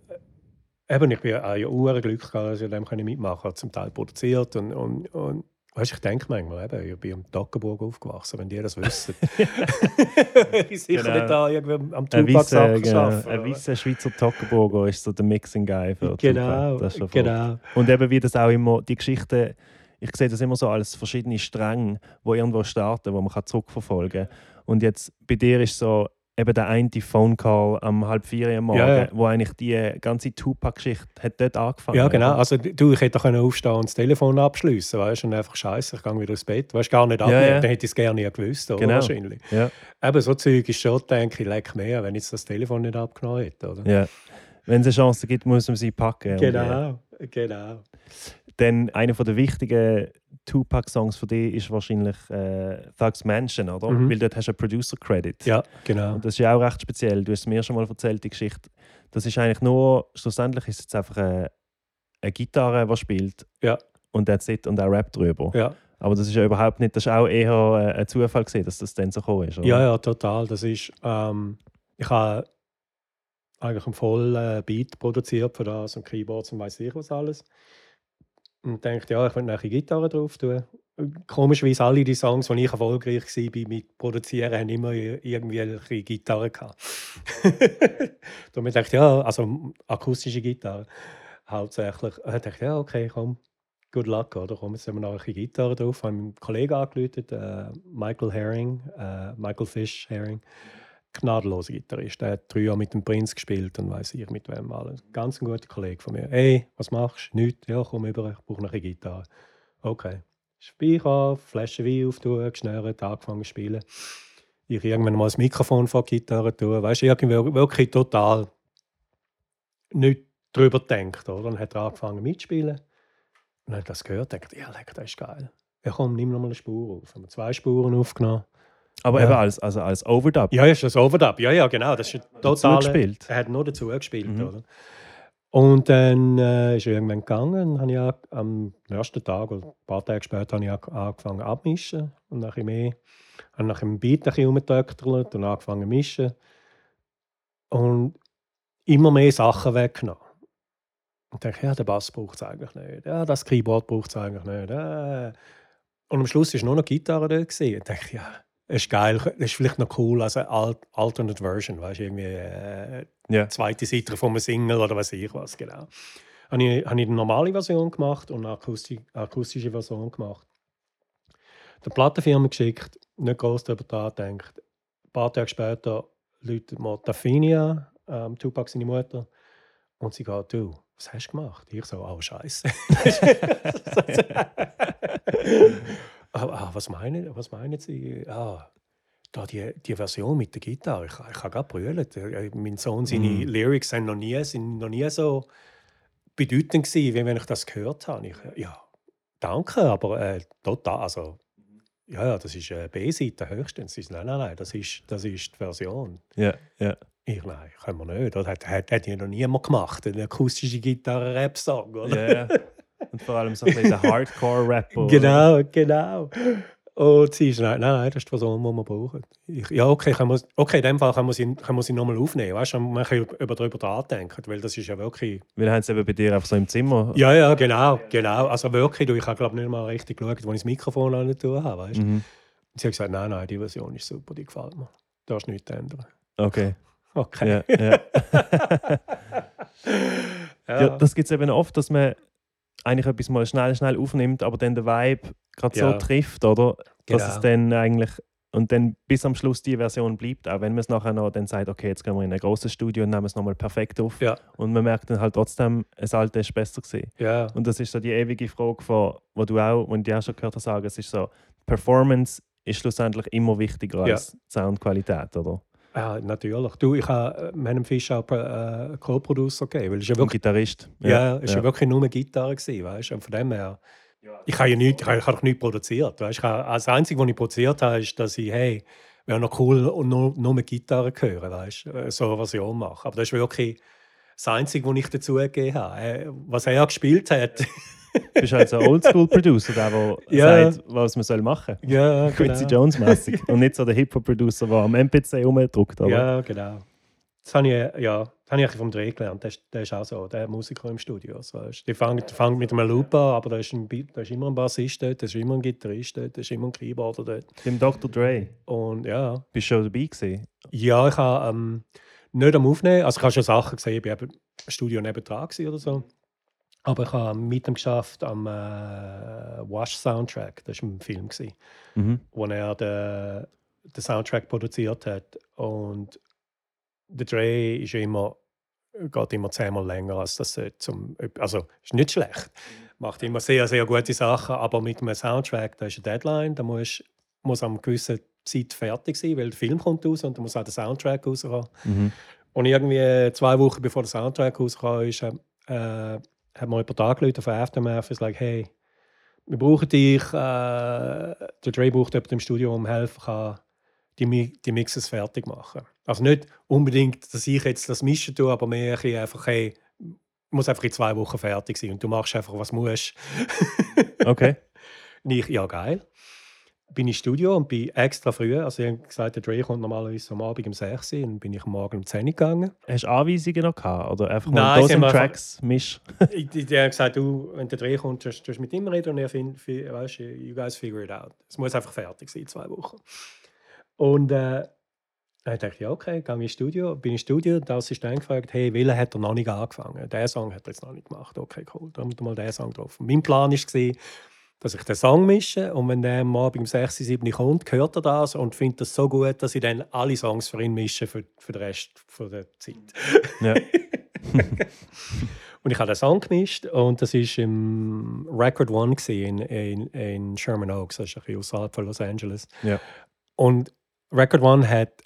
eben, ich bin auch ja ure Glück gehabt, dass ich dem mitmachen konnte. Zum Teil produziert und, und, und weißt, ich denke manchmal, eben, ich bin am Toggenburg aufgewachsen, wenn die das wissen. ich sicher
Genau.
nicht da irgendwie am
weißer genau,
arbeiten,
ein
oder?
weisser Schweizer Toggenburger ist so der Mixing Guy für
Genau, genau.
Und eben wie das auch immer, die Geschichte, ich sehe das immer so als verschiedene Stränge, wo irgendwo starten, wo man kann zurückverfolgen kann. Und jetzt bei dir ist so eben der eine Phone Call am halb vier am Morgen,
Ja, ja.
wo eigentlich die ganze Tupac-Geschichte hat dort angefangen.
Ja, genau.
oder?
Also, du, ich hätte können aufstehen und das Telefon abschließen, weißt du, und einfach Scheiße, ich gehe wieder ins Bett. Weißt du, gar nicht abnehmen.
ja.
Dann hätte ich es gerne nie gewusst, oder?
Genau.
Wahrscheinlich.
Ja,
Eben, so Zeug ist schon, denke ich, leck mehr, wenn ich jetzt das Telefon nicht abgenommen hätte, oder?
ja. Wenn es eine Chance gibt, muss man sie packen.
Genau, genau.
Dann einer der wichtigen Tupac-Songs von dir ist wahrscheinlich äh, Thugs Mansion, oder?
Mhm.
Weil dort hast du einen Producer-Credit.
Ja, genau.
Und das ist ja auch recht speziell. Du hast mir schon mal erzählt, die Geschichte. Das ist eigentlich nur, schlussendlich ist es jetzt einfach eine, eine Gitarre, die spielt.
Ja.
Und that's it und er rappt drüber.
Ja.
Aber das ist ja überhaupt nicht, das ist auch eher äh, ein Zufall gewesen, dass das dann so gekommen ist. Oder?
Ja, ja, total. Das ist, ähm, ich habe eigentlich einen vollen Beat produziert für das und Keyboards und weiß ich was alles. Und dachte, ja, ich will eine Gitarre drauf tun. Komischerweise alle die Songs, die ich erfolgreich war mit Produzieren, haben immer irgendwie eine Gitarre gehabt. Darum dachte ich, ja, also akustische Gitarre hauptsächlich. Und dachte ich, ja, okay, komm, good luck, oder? Komm, jetzt haben wir noch eine Gitarre drauf. Ich habe einen Kollegen angerufen, äh, Michael Herring, äh, Michael Fish Herring. Gnadenloser Gitarrist. Der hat drei Jahre mit dem Prinz gespielt und weiß ich mit wem alles. Ganz ein guter Kollege von mir. Hey, was machst du? Nichts. Ja, komm über, ich brauche noch eine Gitarre. Okay. Speicher, Flasche Wein auftun, geschnürt, angefangen zu spielen. Ich irgendwann mal das Mikrofon vor die Gitarre tun. Weißt du, irgendwie wirklich total nicht drüber gedacht. Oder? Dann hat er angefangen mitzuspielen. Und dann hat er das gehört dachte, ja, lecker, das ist geil. Ja, komm, nimm noch mal eine Spur auf. Haben wir zwei Spuren aufgenommen.
Aber
Ja.
eben als, also als Overdub.
Ja, ist das Overdub. Ja, ja, genau. Das ist total.
gespielt.
Er hat nur dazu gespielt,
Mhm.
oder? Und dann äh, ist er irgendwann gegangen. und Habe ich am ersten Tag oder ein paar Tage später habe ich an- angefangen abmischen und nachher mehr, habe nach dem Beat ein bisschen und angefangen zu mischen und immer mehr Sachen weggenommen. Und dachte, ja, der Bass braucht es eigentlich nicht. Ja, das Keyboard braucht es eigentlich nicht. Äh. Und am Schluss war nur noch Gitarre da. Und dachte, ja, ist geil. Das ist vielleicht noch cool als eine Alt Alternate Version, weißt du, irgendwie äh,
Ja.
zweite Seite von einem Single oder weiß ich was, genau. Habe ich, habe ich eine normale Version gemacht und eine akusti akustische Version gemacht. Der Plattenfirma geschickt, nicht groß darüber nachgedacht. Ein paar Tage später läutet mir Dafinia, ähm, Tupac seine Mutter, und sie geht, du, was hast du gemacht? Ich so, oh Scheiße. ah, ah, was, meinen, was meinen Sie? Ah, da die, die Version mit der Gitarre, ich, ich habe gerade brüllt. Äh, Mein Sohn, seine
Mhm.
Lyrics sind noch nie, sind noch nie so bedeutend gewesen, wie wenn ich das gehört habe. Ich, ja, danke, aber äh, total, also ja, ja, das ist äh, B-Seite höchstens. Nein, nein, nein, das ist, das ist die Version.
Ja, ja.
Ich, nein, können wir nicht. Das hat, hat, hat ja noch niemand gemacht. Eine akustische Gitarre-Rap-Song, oder?
ja, ja. Und vor allem so ein bisschen der Hardcore-Rap. oder?
Genau, genau. Und sie ist, nein, nein, das ist die Version, die wir brauchen. Ich, ja, okay, kann man, okay, in dem Fall kann man sie, kann man sie nochmal aufnehmen. Weißt du, man kann über, darüber nachdenken, weil das ist ja wirklich.
Weil haben sie eben bei dir einfach so im Zimmer.
Ja, ja, genau, genau. Also wirklich, du, ich habe glaube nicht mal richtig geschaut, wo ich das Mikrofon an tun habe. Weißt?
Mhm.
Und sie hat gesagt, nein, nein, die Version ist super, die gefällt mir. Da ist nichts ändern.
Okay.
Okay.
Ja, ja. ja, das gibt es eben oft, dass man eigentlich etwas mal schnell, schnell aufnimmt, aber dann der Vibe gerade so
Ja.
trifft, oder? Dass
Genau.
es dann eigentlich und dann bis am Schluss die Version bleibt, auch wenn man es nachher noch dann sagt, okay, jetzt gehen wir in ein großes Studio und nehmen es nochmal perfekt auf.
Ja.
Und man merkt dann halt trotzdem, das alte ist besser gewesen.
ja.
Und das ist so die ewige Frage, von, wo du auch, und ich auch schon gehört habe, sagen, es ist so, Performance ist schlussendlich immer wichtiger
Ja.
als Soundqualität, oder?
Ja, natürlich. Du, ich habe meinem Fisch auch äh, Co-Producer gegeben, weil es ja wirklich,
Gitarrist.
ja, es ja. wirklich nur eine Gitarre weißt? Und von dem her, ich habe ja nichts, ich habe, ich habe nichts produziert, weißt? Ich habe, das Einzige, was ich produziert habe, ist, dass ich, hey, wäre noch cool und nur, nur mit Gitarre hören, weißt? Äh, So eine Version machen. Aber das ist wirklich das Einzige, was ich dazu gegeben habe. Äh, Was er gespielt hat,
Du bist halt so ein Oldschool-Producer, der, der
Ja.
sagt, was man soll machen soll.
ja,
Quincy
genau.
Jones-mäßig. Und nicht so der Hip-Hop-Producer, der am MPC rumdruckt. Aber
Ja, genau. Das habe ich, ja, das habe ich vom Dreh gelernt. Der ist, der ist auch so, der Musiker im Studio. So, ist- die fangen fängt mit einem Loop an, aber da ist, ein, da ist immer ein Bassist dort, da ist immer ein Gitarrist dort, da ist immer ein Keyboarder dort.
Dem Dr. Dre,
Und ja,
bist du schon dabei gewesen?
ja ich habe ähm, nicht am Aufnehmen, also ich habe schon Sachen gesehen, ich war im Studio nebendran gewesen oder so. Aber ich habe mit ihm geschafft am äh, Wash-Soundtrack, das war ein Film. Gewesen.
Mhm.
wo er den, den Soundtrack produziert hat. Und der Dre ist immer, geht immer zehnmal länger als das zum Also ist nicht schlecht. Macht immer sehr, sehr gute Sachen, aber mit einem Soundtrack, da ist eine Deadline, da muss, muss am gewissen Zeit fertig sein, weil der Film kommt raus und da muss auch der Soundtrack rauskommen.
Mhm.
Und irgendwie zwei Wochen bevor der Soundtrack rausgekommen ist, äh, hat mir jemand angerufen von Aftermath und gesagt, hey, wir brauchen dich, äh, der Dre braucht jemanden im Studio, um helfen kann, die, die Mixes fertig machen. Also nicht unbedingt, dass ich jetzt das Mischen tue, aber mehr ein einfach, hey, muss einfach in zwei Wochen fertig sein und du machst einfach, was musst.
Okay.
Und ich, ja geil. Bin ins Studio und bin extra früh, also ich habe gesagt, der Dre kommt normalerweise am Abend um 6 Uhr und bin ich am Morgen um 10 Uhr gegangen.
Hast du Anweisungen noch gehabt? Oder einfach
Nein,
mal Dosen Tracks misch?
ich, die, die haben gesagt, du, wenn der Dreh kommt, du du mit ihm reden und er findet, fi- weißt, du, you guys figure it out. Es muss einfach fertig sein, zwei Wochen. Und äh, dann dachte ich, ja, okay, gehe ich ins Studio, bin ins Studio, der Assistent gefragt, hey, welchen hat er noch nicht angefangen? Der Song hat er jetzt noch nicht gemacht. Okay, cool, dann haben wir mal den Song drauf. Und mein Plan war, dass ich den Song mische und wenn der am Abend um 6, 7 kommt, hört er das und findet das so gut, dass ich dann alle Songs für ihn mische für, für den Rest von der Zeit.
Ja.
Und ich habe den Song gemischt und das war im Record One in, in, in Sherman Oaks, das ist ein bisschen außerhalb von Los Angeles.
Ja.
Und Record One hat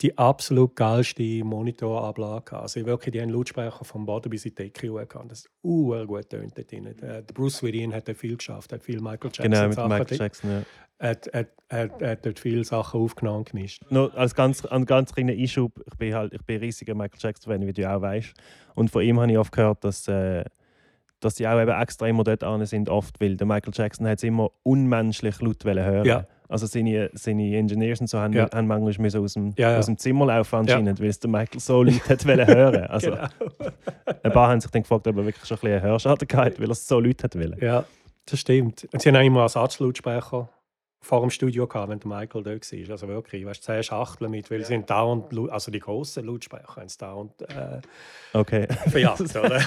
die absolut geilste Monitorablage. Also wirklich, die haben Lautsprecher vom Boden bis in die Decke gehabt. Das ist uh, gut tönt dort drin. Der Bruce Willis hat viel geschafft, hat viel Michael Jackson
Genau, mit
Sachen
Michael Jackson. Ja.
hat, hat, hat, hat dort viele Sachen aufgenommen und gemischt.
Nur als ganz, ein ganz kleiner Einschub, ich bin halt ich bin ein riesiger Michael Jackson-Fan, wie du auch weißt. Und von ihm habe ich oft gehört, dass, äh, dass die auch eben extra immer dort an sind, oft, weil der Michael Jackson hat es immer unmenschlich laut hören.
Ja.
Also seine, seine Engineers und so haben,
Ja.
haben manchmal müssen aus, dem,
Ja,
aus dem Zimmer laufen anscheinend, weil es der Michael so laut hat wollen hören. Also
Genau.
ein paar haben sich dann gefragt, ob er wirklich schon ein bisschen Hörschaden gehabt hat, weil er es so laut hat wollen.
Ja, das stimmt. Und sie haben auch immer Ersatzlautsprecher vor dem Studio gehabt, wenn der Michael dort war. Also wirklich, weißt, zehn Schachteln mit, weil ja. sie sind dauernd, also die grossen Lautsprecher haben es dauernd äh,
okay.
verjagt, oder?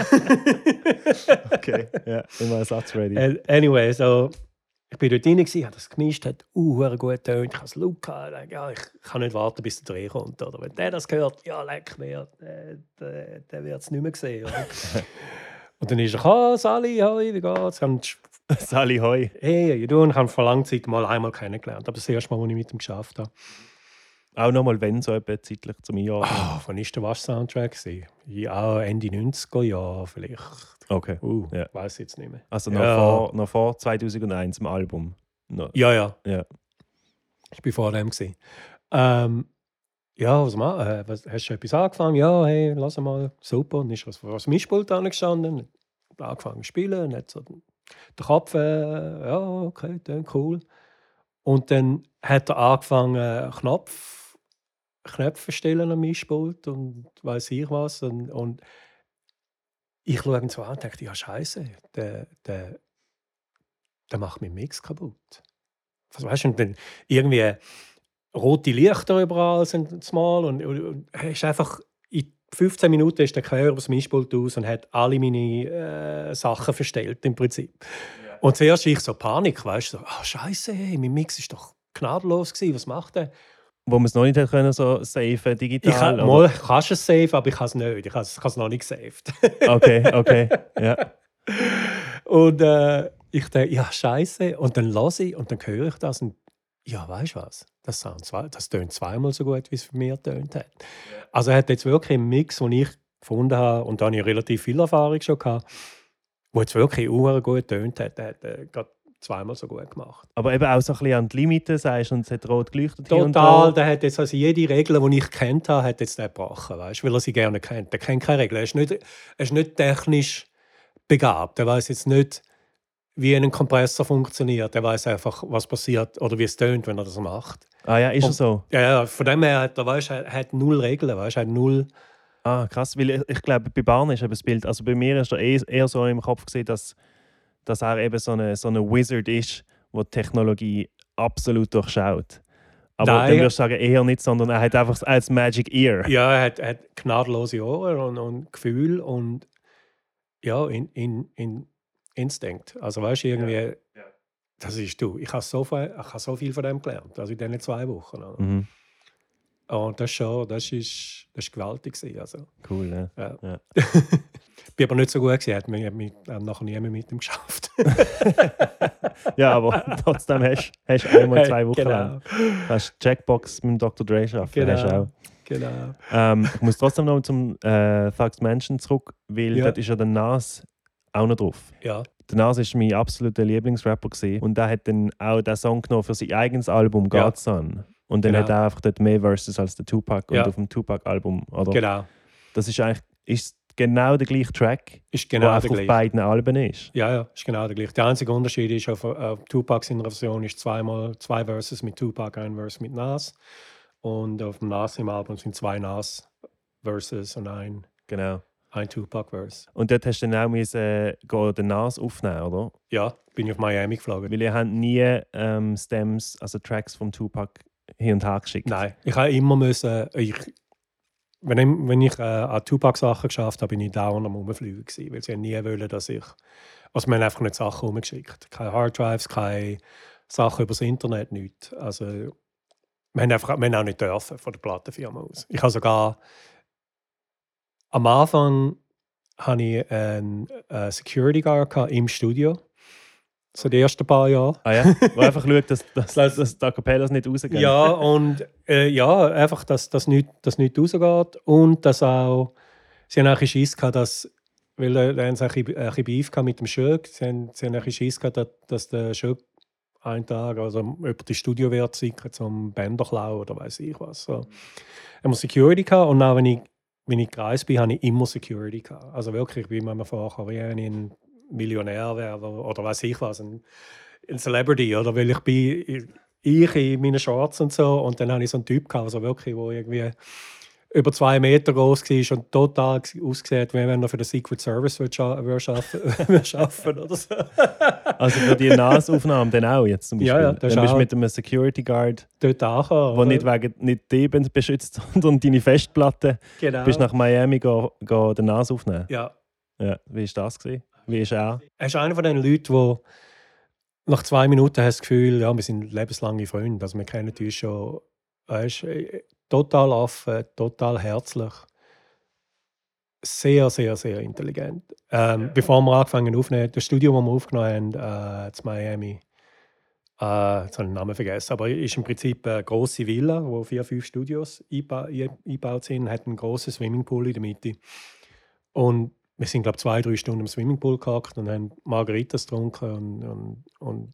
okay, ja, immer ersatzready.
Uh, anyway, so, ich bin dort rein, habe das gemischt, hat uh, gut getönt, ich habe es laut gehabt, ja, ich kann nicht warten, bis der Dreh kommt. Oder wenn der das hört, ja, leck mir, der, der, der wird es nicht mehr sehen. Und dann ist er, ah, Sally, hoi, wie geht's?
Sally Hoi.
Hey, you doing? Ich habe vor langer Zeit mal einmal kennengelernt. Aber das erste Mal, als ich mit ihm geschafft habe.
Auch nochmal, wenn so etwas zeitlich zum Jahr.
Ah, wann war der Wasch-Soundtrack? Ja, Ende 90er Jahre vielleicht.
Okay.
Uh, ja. Weiß jetzt nicht mehr.
Also noch, ja. vor, noch vor 2001 im Album.
No. Ja, ja.
ja.
Ich war vor dem. Ähm, ja, was, mal, äh, was hast du etwas angefangen? Ja, hey, lass mal, super. Und ist was vor das Mischpult angestanden, angefangen zu spielen, und hat so der Kopf, äh, ja, okay, dann cool. Und dann hat er angefangen, Knopf, Knöpfe stellen am Mischpult und weiß ich was. Und, und ich schaue ihn so an und denke, ja, Scheiße, der, der, der macht meinen Mix kaputt. Was weißt du, und dann irgendwie rote Lichter überall sind mal und, und, und ist einfach in 15 Minuten ist der quer über das Mischpult aus und hat alle meine äh, Sachen verstellt, im Prinzip. Ja. Und zuerst ich so Panik, weißt du, so, oh, Scheiße, hey, mein Mix ist doch gnadenlos gewesen, was macht er?
Wo man es noch nicht können, so safen digital?
Ich kann, mal, kannst es safe, aber ich kann es nicht. Ich habe es noch nicht gesaved.
okay, okay, ja.
Und äh, ich denke, ja, Scheiße. Und dann lasse ich und dann höre ich das und ja, weißt du was? Das, Sound zwei, das tönt zweimal so gut, wie es für mich tönt hat. Also er hat jetzt wirklich einen Mix, den ich gefunden habe, und da habe ich relativ viel Erfahrung schon gehabt, wo jetzt wirklich auch gut tönt hat. Er hat äh, gerade zweimal so gut gemacht.
Aber eben auch so ein bisschen an die Limiten, sagst und es hat rot geleuchtet
Total, der hat jetzt also jede Regel, die ich kennt habe, hat jetzt der gebrochen, weißt, weil er sie gerne kennt. Der kennt keine Regeln. Er ist nicht, er ist nicht technisch begabt. Er weiß jetzt nicht, wie ein Kompressor funktioniert. Er weiß einfach, was passiert oder wie es tönt, wenn er das macht.
Ah ja, ist er so?
Ja, von dem her hat er, weißt, er hat null Regeln, weißt, er hat null.
Ah, krass, weil ich, ich glaube, bei Barn ist eben das Bild, also bei mir ist er eher, eher so im Kopf gesehen, dass, dass er eben so eine, so eine Wizard ist, der Technologie absolut durchschaut. Aber Nein. dann würdest du sagen, eher nicht, sondern er hat einfach als Magic Ear.
Ja, er hat, er hat gnadenlose Ohren und, und Gefühl und ja, in, in, in Instinkt. Also weißt du, irgendwie, ja. Ja. das ist du. Ich habe so, viel, ich habe so viel von dem gelernt, also in diesen zwei Wochen. Mhm. Und das schon, das ist, das ist gewaltig Also.
Cool, ja. ja. ja.
bin aber nicht so gut gewesen, hat mich, mich nachher nie mehr mit ihm geschafft.
ja, aber trotzdem hast du einmal zwei Wochen genau. lang hast Checkbox mit dem Dr. Dre schaffen.
Genau. Genau.
Ähm, ich muss trotzdem noch zum äh, Thugs Mansion zurück, weil ja. dort ist ja der Nas auch noch drauf.
Ja.
Der Nas war mein absoluter Lieblingsrapper gewesen. und er hat dann auch den Song genommen für sein eigenes Album ja. God's Son. Und dann genau. hat er einfach dort mehr Verses als der Tupac ja. und auf dem Tupac-Album.
Genau.
Das ist eigentlich ist genau der gleiche Track,
ist genau
der auf beiden Alben ist.
Ja, ja, ist genau der gleiche. Der einzige Unterschied ist, auf, auf Tupacs in der Version ist zweimal zwei Verses mit Tupac, ein Verse mit Nas. Und auf dem Nas im Album sind zwei Nas Verses und ein
genau.
Ein Tupac-Verse.
Und dort hast du dann auch müssen, äh, den Nas aufnehmen, oder?
Ja, bin ich auf Miami geflogen.
Weil ihr habt nie ähm, Stems, also Tracks vom Tupac hin und her geschickt.
Nein, ich habe immer müssen, ich, wenn ich, wenn ich äh, an Tupac-Sachen geschafft habe, bin ich dauernd am Umfliegen gewesen, weil sie nie wollen, dass ich, also wir haben einfach nicht Sachen umgeschickt. Keine Harddrives, keine Sachen übers Internet, nichts. Also wir haben, einfach, wir haben auch nicht dürfen von der Plattenfirma aus. Ich habe sogar am Anfang hatte ich einen äh, Security Guard im Studio. So die ersten paar Jahre.
Ah ja? Wo einfach schaut, dass, dass, dass, dass die Acapellas nicht rausgehen.
Ja, und äh, ja, einfach, dass das nicht, dass nicht rausgeht. Und dass auch, sie haben auch Schiss gehabt, dass, weil äh, da haben sie ein bisschen Beef mit dem Schöck, sie haben, sie haben ein Schiss gehabt, dass, dass der Schöck einen Tag, also über die Studiowert sickert, zum Bänder klauen oder weiß ich was. So. haben wir Security gehabt und dann, wenn ich wenn ich gereist bin, hatte ich immer Security. Gehabt. Also wirklich, ich bin mir vorher, wie ich ein Millionär wäre oder, weiß ich was, ein, ein Celebrity. Oder weil ich bin, ich in meinen Shorts und so und dann hatte ich so einen Typ gehabt, also wirklich, wo irgendwie über zwei Meter groß war und total ausgesehen wie wenn er für den Secret Service arbeiten oder so.
Also für die Nasaufnahme dann auch jetzt zum Beispiel?
Ja, ja, das
dann bist du mit einem Security Guard,
Dort angekommen.
der nicht wegen nicht die beschützt, sondern deine Festplatte.
genau.
Bist nach Miami go, go den Nas aufnehmen.
ja.
Ja. Wie war das? Gewesen? Wie ist er?
Er ist einer von den Leuten, wo nach zwei Minuten hast das Gefühl, ja, wir sind lebenslange Freunde. Also wir kennen uns schon. Er ist total offen, total herzlich. Sehr, sehr, sehr intelligent. Ähm, Bevor wir angefangen aufnehmen, das Studio, das wir aufgenommen haben, äh, zu Miami, äh, jetzt habe ich den Namen vergessen, aber ist im Prinzip eine große Villa, wo vier, fünf Studios eingebaut sind, hat einen großen Swimmingpool in der Mitte. Und wir sind, glaube ich, zwei, drei Stunden im Swimmingpool gehackt und haben Margaritas getrunken und, und, und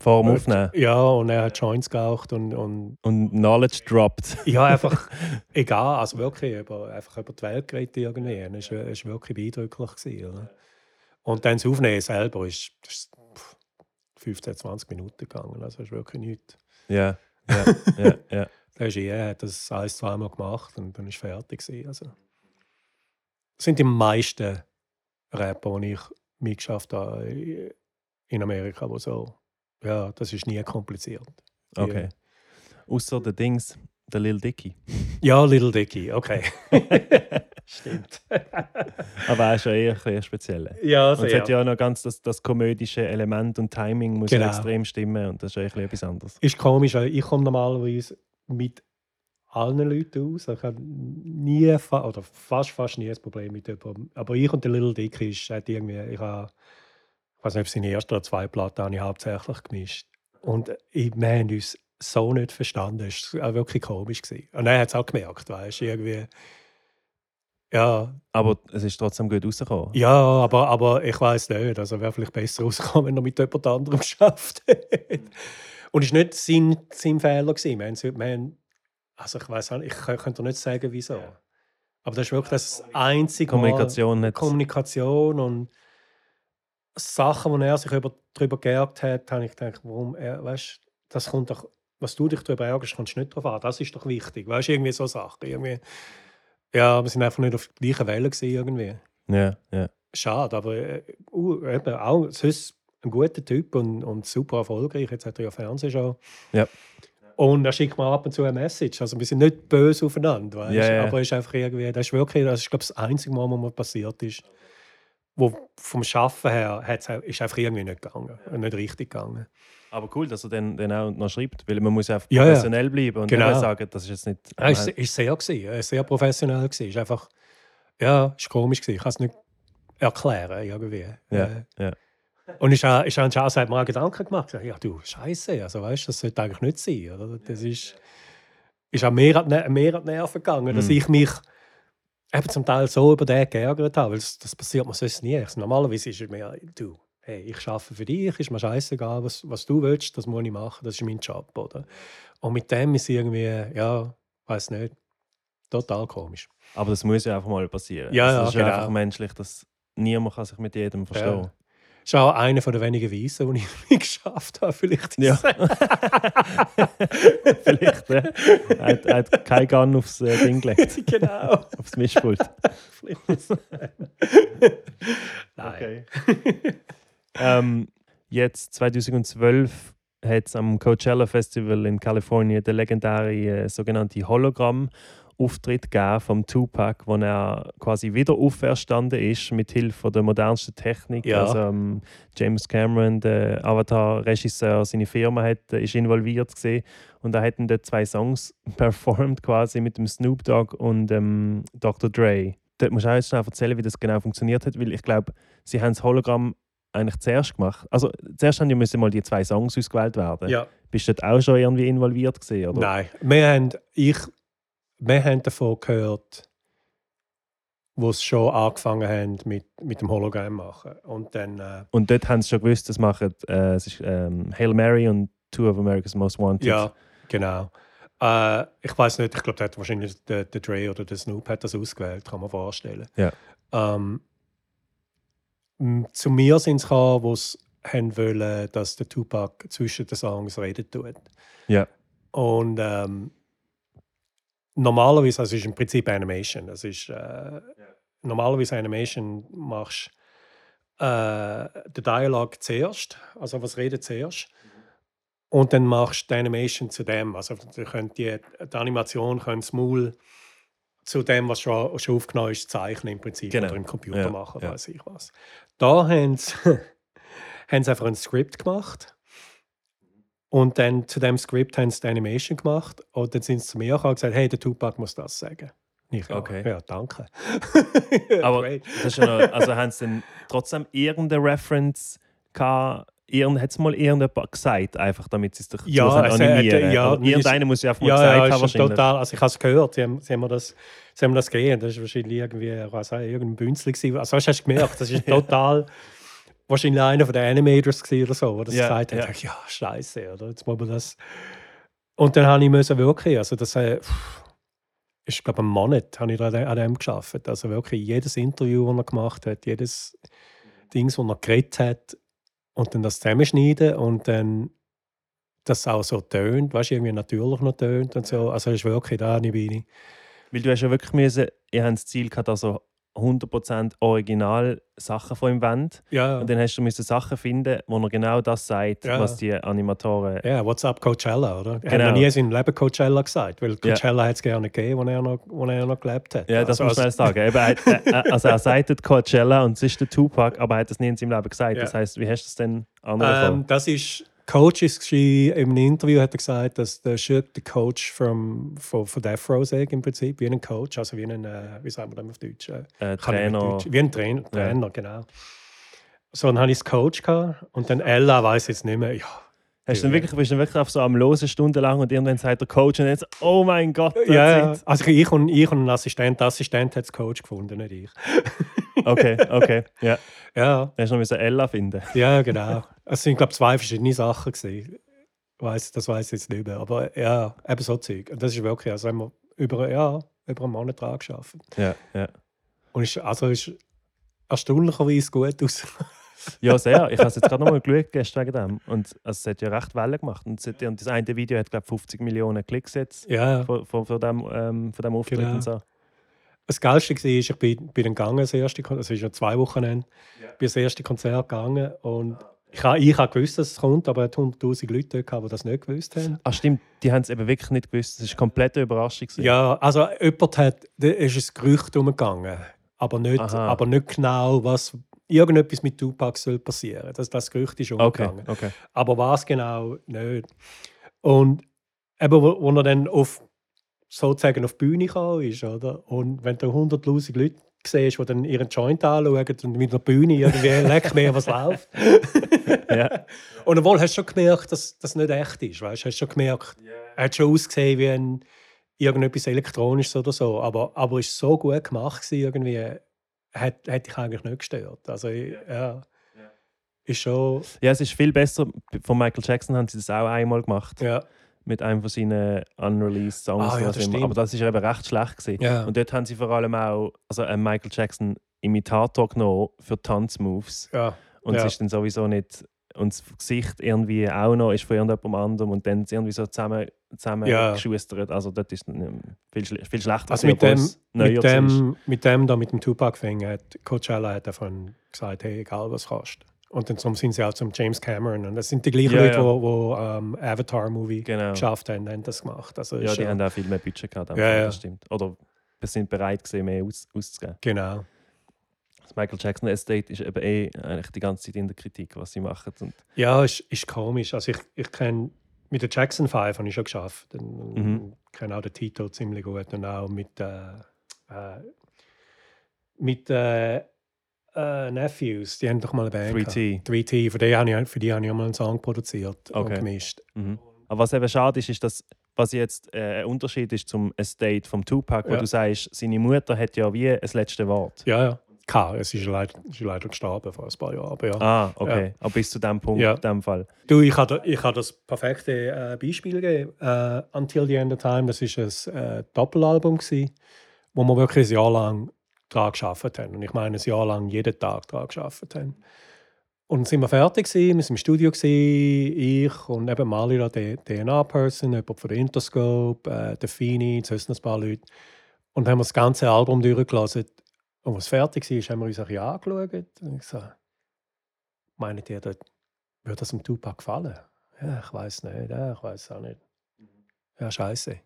Vor dem Aufnehmen.
ja, und er hat Joints geraucht und, und
Und Knowledge dropped.
ja, einfach egal, also wirklich über, einfach über die Welt geredet irgendwie. Es war es war wirklich beeindrucklich. Gewesen, oder? Und dann das Aufnehmen selber ist, ist pff, 15, 20 Minuten gegangen, also ist wirklich nichts.
Ja, ja, ja, ja.
Der ist hat das ein, zweimal gemacht und dann ist fertig gewesen, also. Sind die meisten Rapper, die ich mitgeschafft habe in Amerika, wo so, ja, das ist nie kompliziert.
Okay. Außer der Dings, der Lil Dicky.
Ja, Little Dicky, okay. Stimmt.
Aber er ist ja eher ein speziell.
Ja,
Und es hat ja auch noch ganz das, das komödische Element und Timing muss
Genau.
extrem stimmen und das ist ja ein bisschen etwas anderes.
Ist komisch, weil ich komme normalerweise mit allen Leuten aus. Ich habe nie, oder fast, fast nie ein Problem mit jemandem. Aber ich und der Little Dick ist, hat irgendwie, ich habe, ich weiß nicht, ob seine erste oder zwei Platten habe ich hauptsächlich gemischt. Und ich, wir haben uns so nicht verstanden. Es war wirklich komisch. Gewesen. Und er hat es auch gemerkt, weißt du, irgendwie. Ja,
Aber es ist trotzdem gut rausgekommen.
ja, aber, aber ich weiß nicht. Also wäre vielleicht besser rausgekommen, wenn er mit jemand anderem geschafft hätte. Und es war nicht sein, sein Fehler. Gewesen. Wir haben, wir haben, also ich weiß ich könnte nicht sagen, wieso. Aber das ist wirklich das einzige
Kommunikation
Mal,
nicht.
Kommunikation und Sachen, wo er sich über, darüber geärgert hat, habe ich gedacht, warum er, weißt, das kommt doch, was du dich darüber ärgerst, kommst du nicht drauf an. Das ist doch wichtig. Weißt du, irgendwie so Sachen. Irgendwie, ja, wir sind einfach nicht auf der gleichen Welle gewesen, irgendwie.
Ja, ja.
Schade, aber äh, uh, eben auch sonst ein guter Typ und, und super erfolgreich. Jetzt hat er ja Fernsehshow.
Ja.
Und er schickt mir ab und zu eine Message. Also wir sind nicht böse aufeinander, weißt?
Ja, ja.
aber es ist einfach irgendwie, das ist wirklich, das ist glaube ich das einzige Mal, was mir passiert ist, wo vom Schaffen her hat's, ist einfach irgendwie nicht gegangen, nicht richtig gegangen.
Aber cool, dass er dann, dann auch noch schreibt, weil man muss ja
Ja, ja.
professionell bleiben und
Genau.
sagen, das ist jetzt nicht...
Er ist, ist sehr gewesen, sehr professionell gewesen. Ist einfach, ja, ist komisch gewesen. Ich kann es nicht erklären irgendwie.
Ja,
Äh,
ja.
Und ich habe ich habe hat mir auch Gedanken gemacht. Ja, du, Scheiße, also weißt, das sollte eigentlich nicht sein. Oder? Das ist, ist auch mehr an, Ne- mehr an die Nerven gegangen, dass
Mhm.
ich mich eben zum Teil so über den geärgert habe. Weil das, das passiert mir sonst nie. Also normalerweise ist es mir, du, hey, ich arbeite für dich, ist mir scheißegal, was, was du willst, das muss ich machen, das ist mein Job. Oder? Und mit dem ist irgendwie, ja, weiß nicht, total komisch.
Aber das muss ja einfach mal passieren.
Ja, ja,
das ist ja
genau.
einfach menschlich, dass niemand kann sich mit jedem verstehen
Ja. Das ist auch einer der wenigen Weisen, die ich geschafft habe. Vielleicht
Ja. Vielleicht, ja. Er hat, hat kein Gun aufs äh, Ding gelegt,
genau.
aufs Mischpult.
Nein.
Ähm, jetzt, 2012, hat es am Coachella Festival in Kalifornien den legendären äh, sogenannten Hologramm-Auftritt gegeben vom Tupac, wo er quasi wieder auferstanden ist mit Hilfe der modernsten Technik.
Ja.
Also ähm, James Cameron, der Avatar-Regisseur, seine Firma hat, äh, ist involviert gesehen und er hat dann dort zwei Songs performt quasi mit dem Snoop Dogg und ähm, Dr. Dre. Dort musst du auch jetzt schnell erzählen, wie das genau funktioniert hat, weil ich glaube, sie haben das Hologramm eigentlich zuerst gemacht. Also zuerst haben ja müssen mal die zwei Songs ausgewählt werden.
Ja,
Bist du dort auch schon irgendwie involviert oder?
nein. Wir haben, ich, wir haben davon gehört, wo sie schon angefangen haben mit, mit dem Hologramm machen. Und dann, äh,
Und dort haben sie schon gewusst, das machen äh, es ist, ähm, Hail Mary und Two of America's Most Wanted.
ja, genau. Äh, ich weiß nicht, ich glaube, hat wahrscheinlich der, der Dre oder der Snoop hat das ausgewählt, kann man vorstellen.
Ja.
Ähm, zu mir sind sie gekommen, wo sie haben wollen, dass der Tupac zwischen den Songs reden tut.
Ja.
Und ähm, normalerweise, also es ist im Prinzip Animation. Das ist, äh, Normalerweise Animation machst äh, den Dialog zuerst, also was redet zuerst. Und dann machst du die Animation zu dem. Also die, die Animation können das Maul zu dem, was schon, schon aufgenommen ist, zeichnen im Prinzip
Genau.
oder im Computer
Ja,
machen,
ja.
weiß ich was. Da haben sie, haben sie einfach ein Skript gemacht. Und dann zu dem Skript haben sie die Animation gemacht. Und dann sind sie zu mir gekommen und gesagt, hey, der Tupac muss das sagen. Ich,
Okay.
ja, danke.
Aber das ist ja noch, also haben sie dann trotzdem irgendeine Reference gehabt? Irgend, hat es mal irgendjemand gesagt, einfach damit sie es doch
Ja,
können
es hat-
animieren
ja,
Irgendeiner muss ja einfach mal
Ja,
gesagt
ja,
haben, wahrscheinlich.
total. Also ich habe es gehört, sie haben, sie haben mir das, sie haben mir das gegeben. Das ist wahrscheinlich irgendwie, ich weiß nicht, irgendein Bünzli. Also hast du gemerkt, das ist total wahrscheinlich einer von den Animators oder so, der das
Ja,
gesagt hat.
ja.
Ja, ja scheiße, oder? Jetzt muss man das. Und dann habe ich müssen wirklich, also das äh, ist glaube ich, einen Monat habe ich an dem- geschafft. Also wirklich jedes Interview, das er gemacht hat, jedes Ding, das er geredet hat, und dann das zusammenschneiden und dann das auch so tönt, weißt du, irgendwie natürlich noch tönt und so. Also es ist wirklich da eine Beine.
Weil du hast ja wirklich müssen, ihr habt das Ziel gehabt, also 100% original Sachen von ihm wollt.
Ja,
Und dann hast du müssen Sachen finden, wo er genau das sagt,
Ja.
was die Animatoren...
ja, what's up Coachella, oder? Er hat
Genau.
noch nie in seinem Leben Coachella gesagt, weil Coachella hat es gerne gegeben, wo er noch, er noch gelebt hat.
Ja, das
also,
muss man
also,
sagen. Eben, er, hat- äh, also er sagt Coachella und es ist der Tupac, aber er hat das nie in seinem Leben gesagt.
Ja.
Das heißt, wie hast du es denn angefangen?
ähm, das ist Coach ist einem Interview hat er gesagt, dass der Shook der Coach vom, von, von Death Row sagt, im Prinzip, wie ein Coach, also wie ein, äh, wie sagen wir das auf Deutsch? Äh,
äh, Trainer.
Deutsch. Wie ein Trainer, Trainer genau. So, dann hatte ich das Coach gehabt, und dann Ella weiß jetzt nicht mehr. Ja,
Hast du dann wirklich, bist du dann wirklich auf so am Losen stundenlang und irgendwann sagt der Coach und jetzt, oh mein Gott,
ja,
it.
also ich und, ich und ein Assistent, der Assistent hat den Coach gefunden, nicht ich.
Okay, okay. Ja.
Ja,
Hast du noch müssen Ella finden.
ja genau. Es sind, glaube ich, zwei verschiedene Sachen. Gewesen. Weiss, das weiß ich jetzt nicht mehr. Aber ja, eben so Zeug. Und das ist wirklich, also haben wir über, ja, über einen Monat dran geschafft.
Ja, ja.
Und ist, also ist erstaunlicherweise gut aus.
Ja, sehr. Ich habe es jetzt gerade nochmal geschaut gestern wegen dem. Und also, es hat ja recht Wellen gemacht. Und, es hat- und das eine Video hat, glaube ich, 50 Millionen Klicks jetzt
ja.
von, von, von, dem, ähm, von dem Auftritt
Genau.
und so.
Das Geilste war, ich bin, bin dann gegangen, das erste Konzert, das ist ja zwei Wochen, ja. bin das erste Konzert gegangen und ich habe ich hab gewusst, dass es kommt, aber es hat 100'000 Leute gehabt, die das nicht gewusst haben.
Ach stimmt, die haben es eben wirklich nicht gewusst. Es war eine komplette Überraschung. gewesen.
Ja, also jemand hat, da ist ein Gerücht umgegangen, aber nicht,
Aha.
aber nicht genau, was irgendetwas mit Tupac soll passieren. Das, das Gerücht ist
Okay,
umgegangen.
okay.
Aber was genau, nicht. Und eben, wo, wo er dann auf, sozusagen auf die Bühne gekommen ist, oder? Und wenn du 100'000 Leute siehst, die dann ihren Joint anschauen und mit der Bühne irgendwie leck mehr, was läuft.
Ja.
Und obwohl hast du schon gemerkt, dass das nicht echt ist. Weißt? Hast schon gemerkt, er hat schon ausgesehen wie ein, irgendetwas Elektronisches oder so. Aber, aber es war so gut gemacht, gewesen, irgendwie, hat, hat dich eigentlich nicht gestört. Also, ja. Ist schon.
ja, es ist viel besser. Von Michael Jackson haben sie das auch einmal gemacht.
Ja.
Mit einem von seinen unreleased Songs.
Ah, ja, das.
Aber das ist eben recht schlecht. Gewesen.
Ja.
Und dort haben sie vor allem auch also einen Michael Jackson Imitator genommen für Tanzmoves.
ja.
Und es ist dann sowieso nicht. Und das Gesicht irgendwie auch noch ist von irgendjemandem anderem und dann irgendwie so zusammen, zusammen
Ja.
geschustert. Also das ist viel, viel schlechter.
Also mit dem, mit, dem, mit dem da mit dem Tupac-Thing hat Coachella hat davon gesagt, hey, egal was kostet. Und dann sind sie auch zum James Cameron. Und das sind die gleichen
Ja,
Leute,
ja.
die wo, ähm, Avatar-Movie
Genau.
geschafft haben, haben das gemacht. Also
Ja, die
schon-
haben auch viel mehr Budget gehabt.
Ja,
Ja,
ja.
Das stimmt. Oder sind bereit gewesen, mehr aus, auszugeben.
Genau.
Das Michael Jackson Estate ist eben eh eigentlich die ganze Zeit in der Kritik, was sie machen. Und
Ja, ist, ist komisch. Also ich, ich kenne mit der Jackson 5 habe ich schon geschafft. Ich
Mhm.
kenne auch den Tito ziemlich gut und auch mit, äh, äh, mit äh, äh, Nephews. Die haben doch mal eine Band.
3T.
gehabt. 3T. Für die habe ich, für die habe ich auch mal einen Song produziert und
Okay.
gemischt.
Mhm. Aber was eben schade ist, ist, dass was jetzt äh, ein Unterschied ist zum Estate vom Tupac, wo
Ja.
du sagst, seine Mutter hat ja wie das letzte Wort.
Ja, ja. K. Es ist leider, ist leider gestorben vor ein paar Jahren. Aber ja.
Ah, okay. Aber bis zu dem Punkt,
Ja.
dem Fall.
Du, ich habe ich das perfekte äh, Beispiel gegeben. Äh, Until the End of Time, das war ein äh, Doppelalbum, gewesen, wo wir wirklich ein Jahr lang daran gearbeitet haben. Und ich meine, ein Jahr lang jeden Tag daran gearbeitet haben. Und dann sind wir fertig, gewesen, wir waren im Studio, gewesen, ich und eben Mali, der DNA-Person, jemand von der Interscope, äh, der Fini, sonst noch ein paar Leute. Und dann haben wir das ganze Album durchgelassen. Und als es fertig war, haben wir uns ein bisschen angeschaut. Und ich so, meint ihr, würde das dem Tupac gefallen? Ja, ich weiß nicht, ja, ich weiß auch nicht. Ja, scheiße.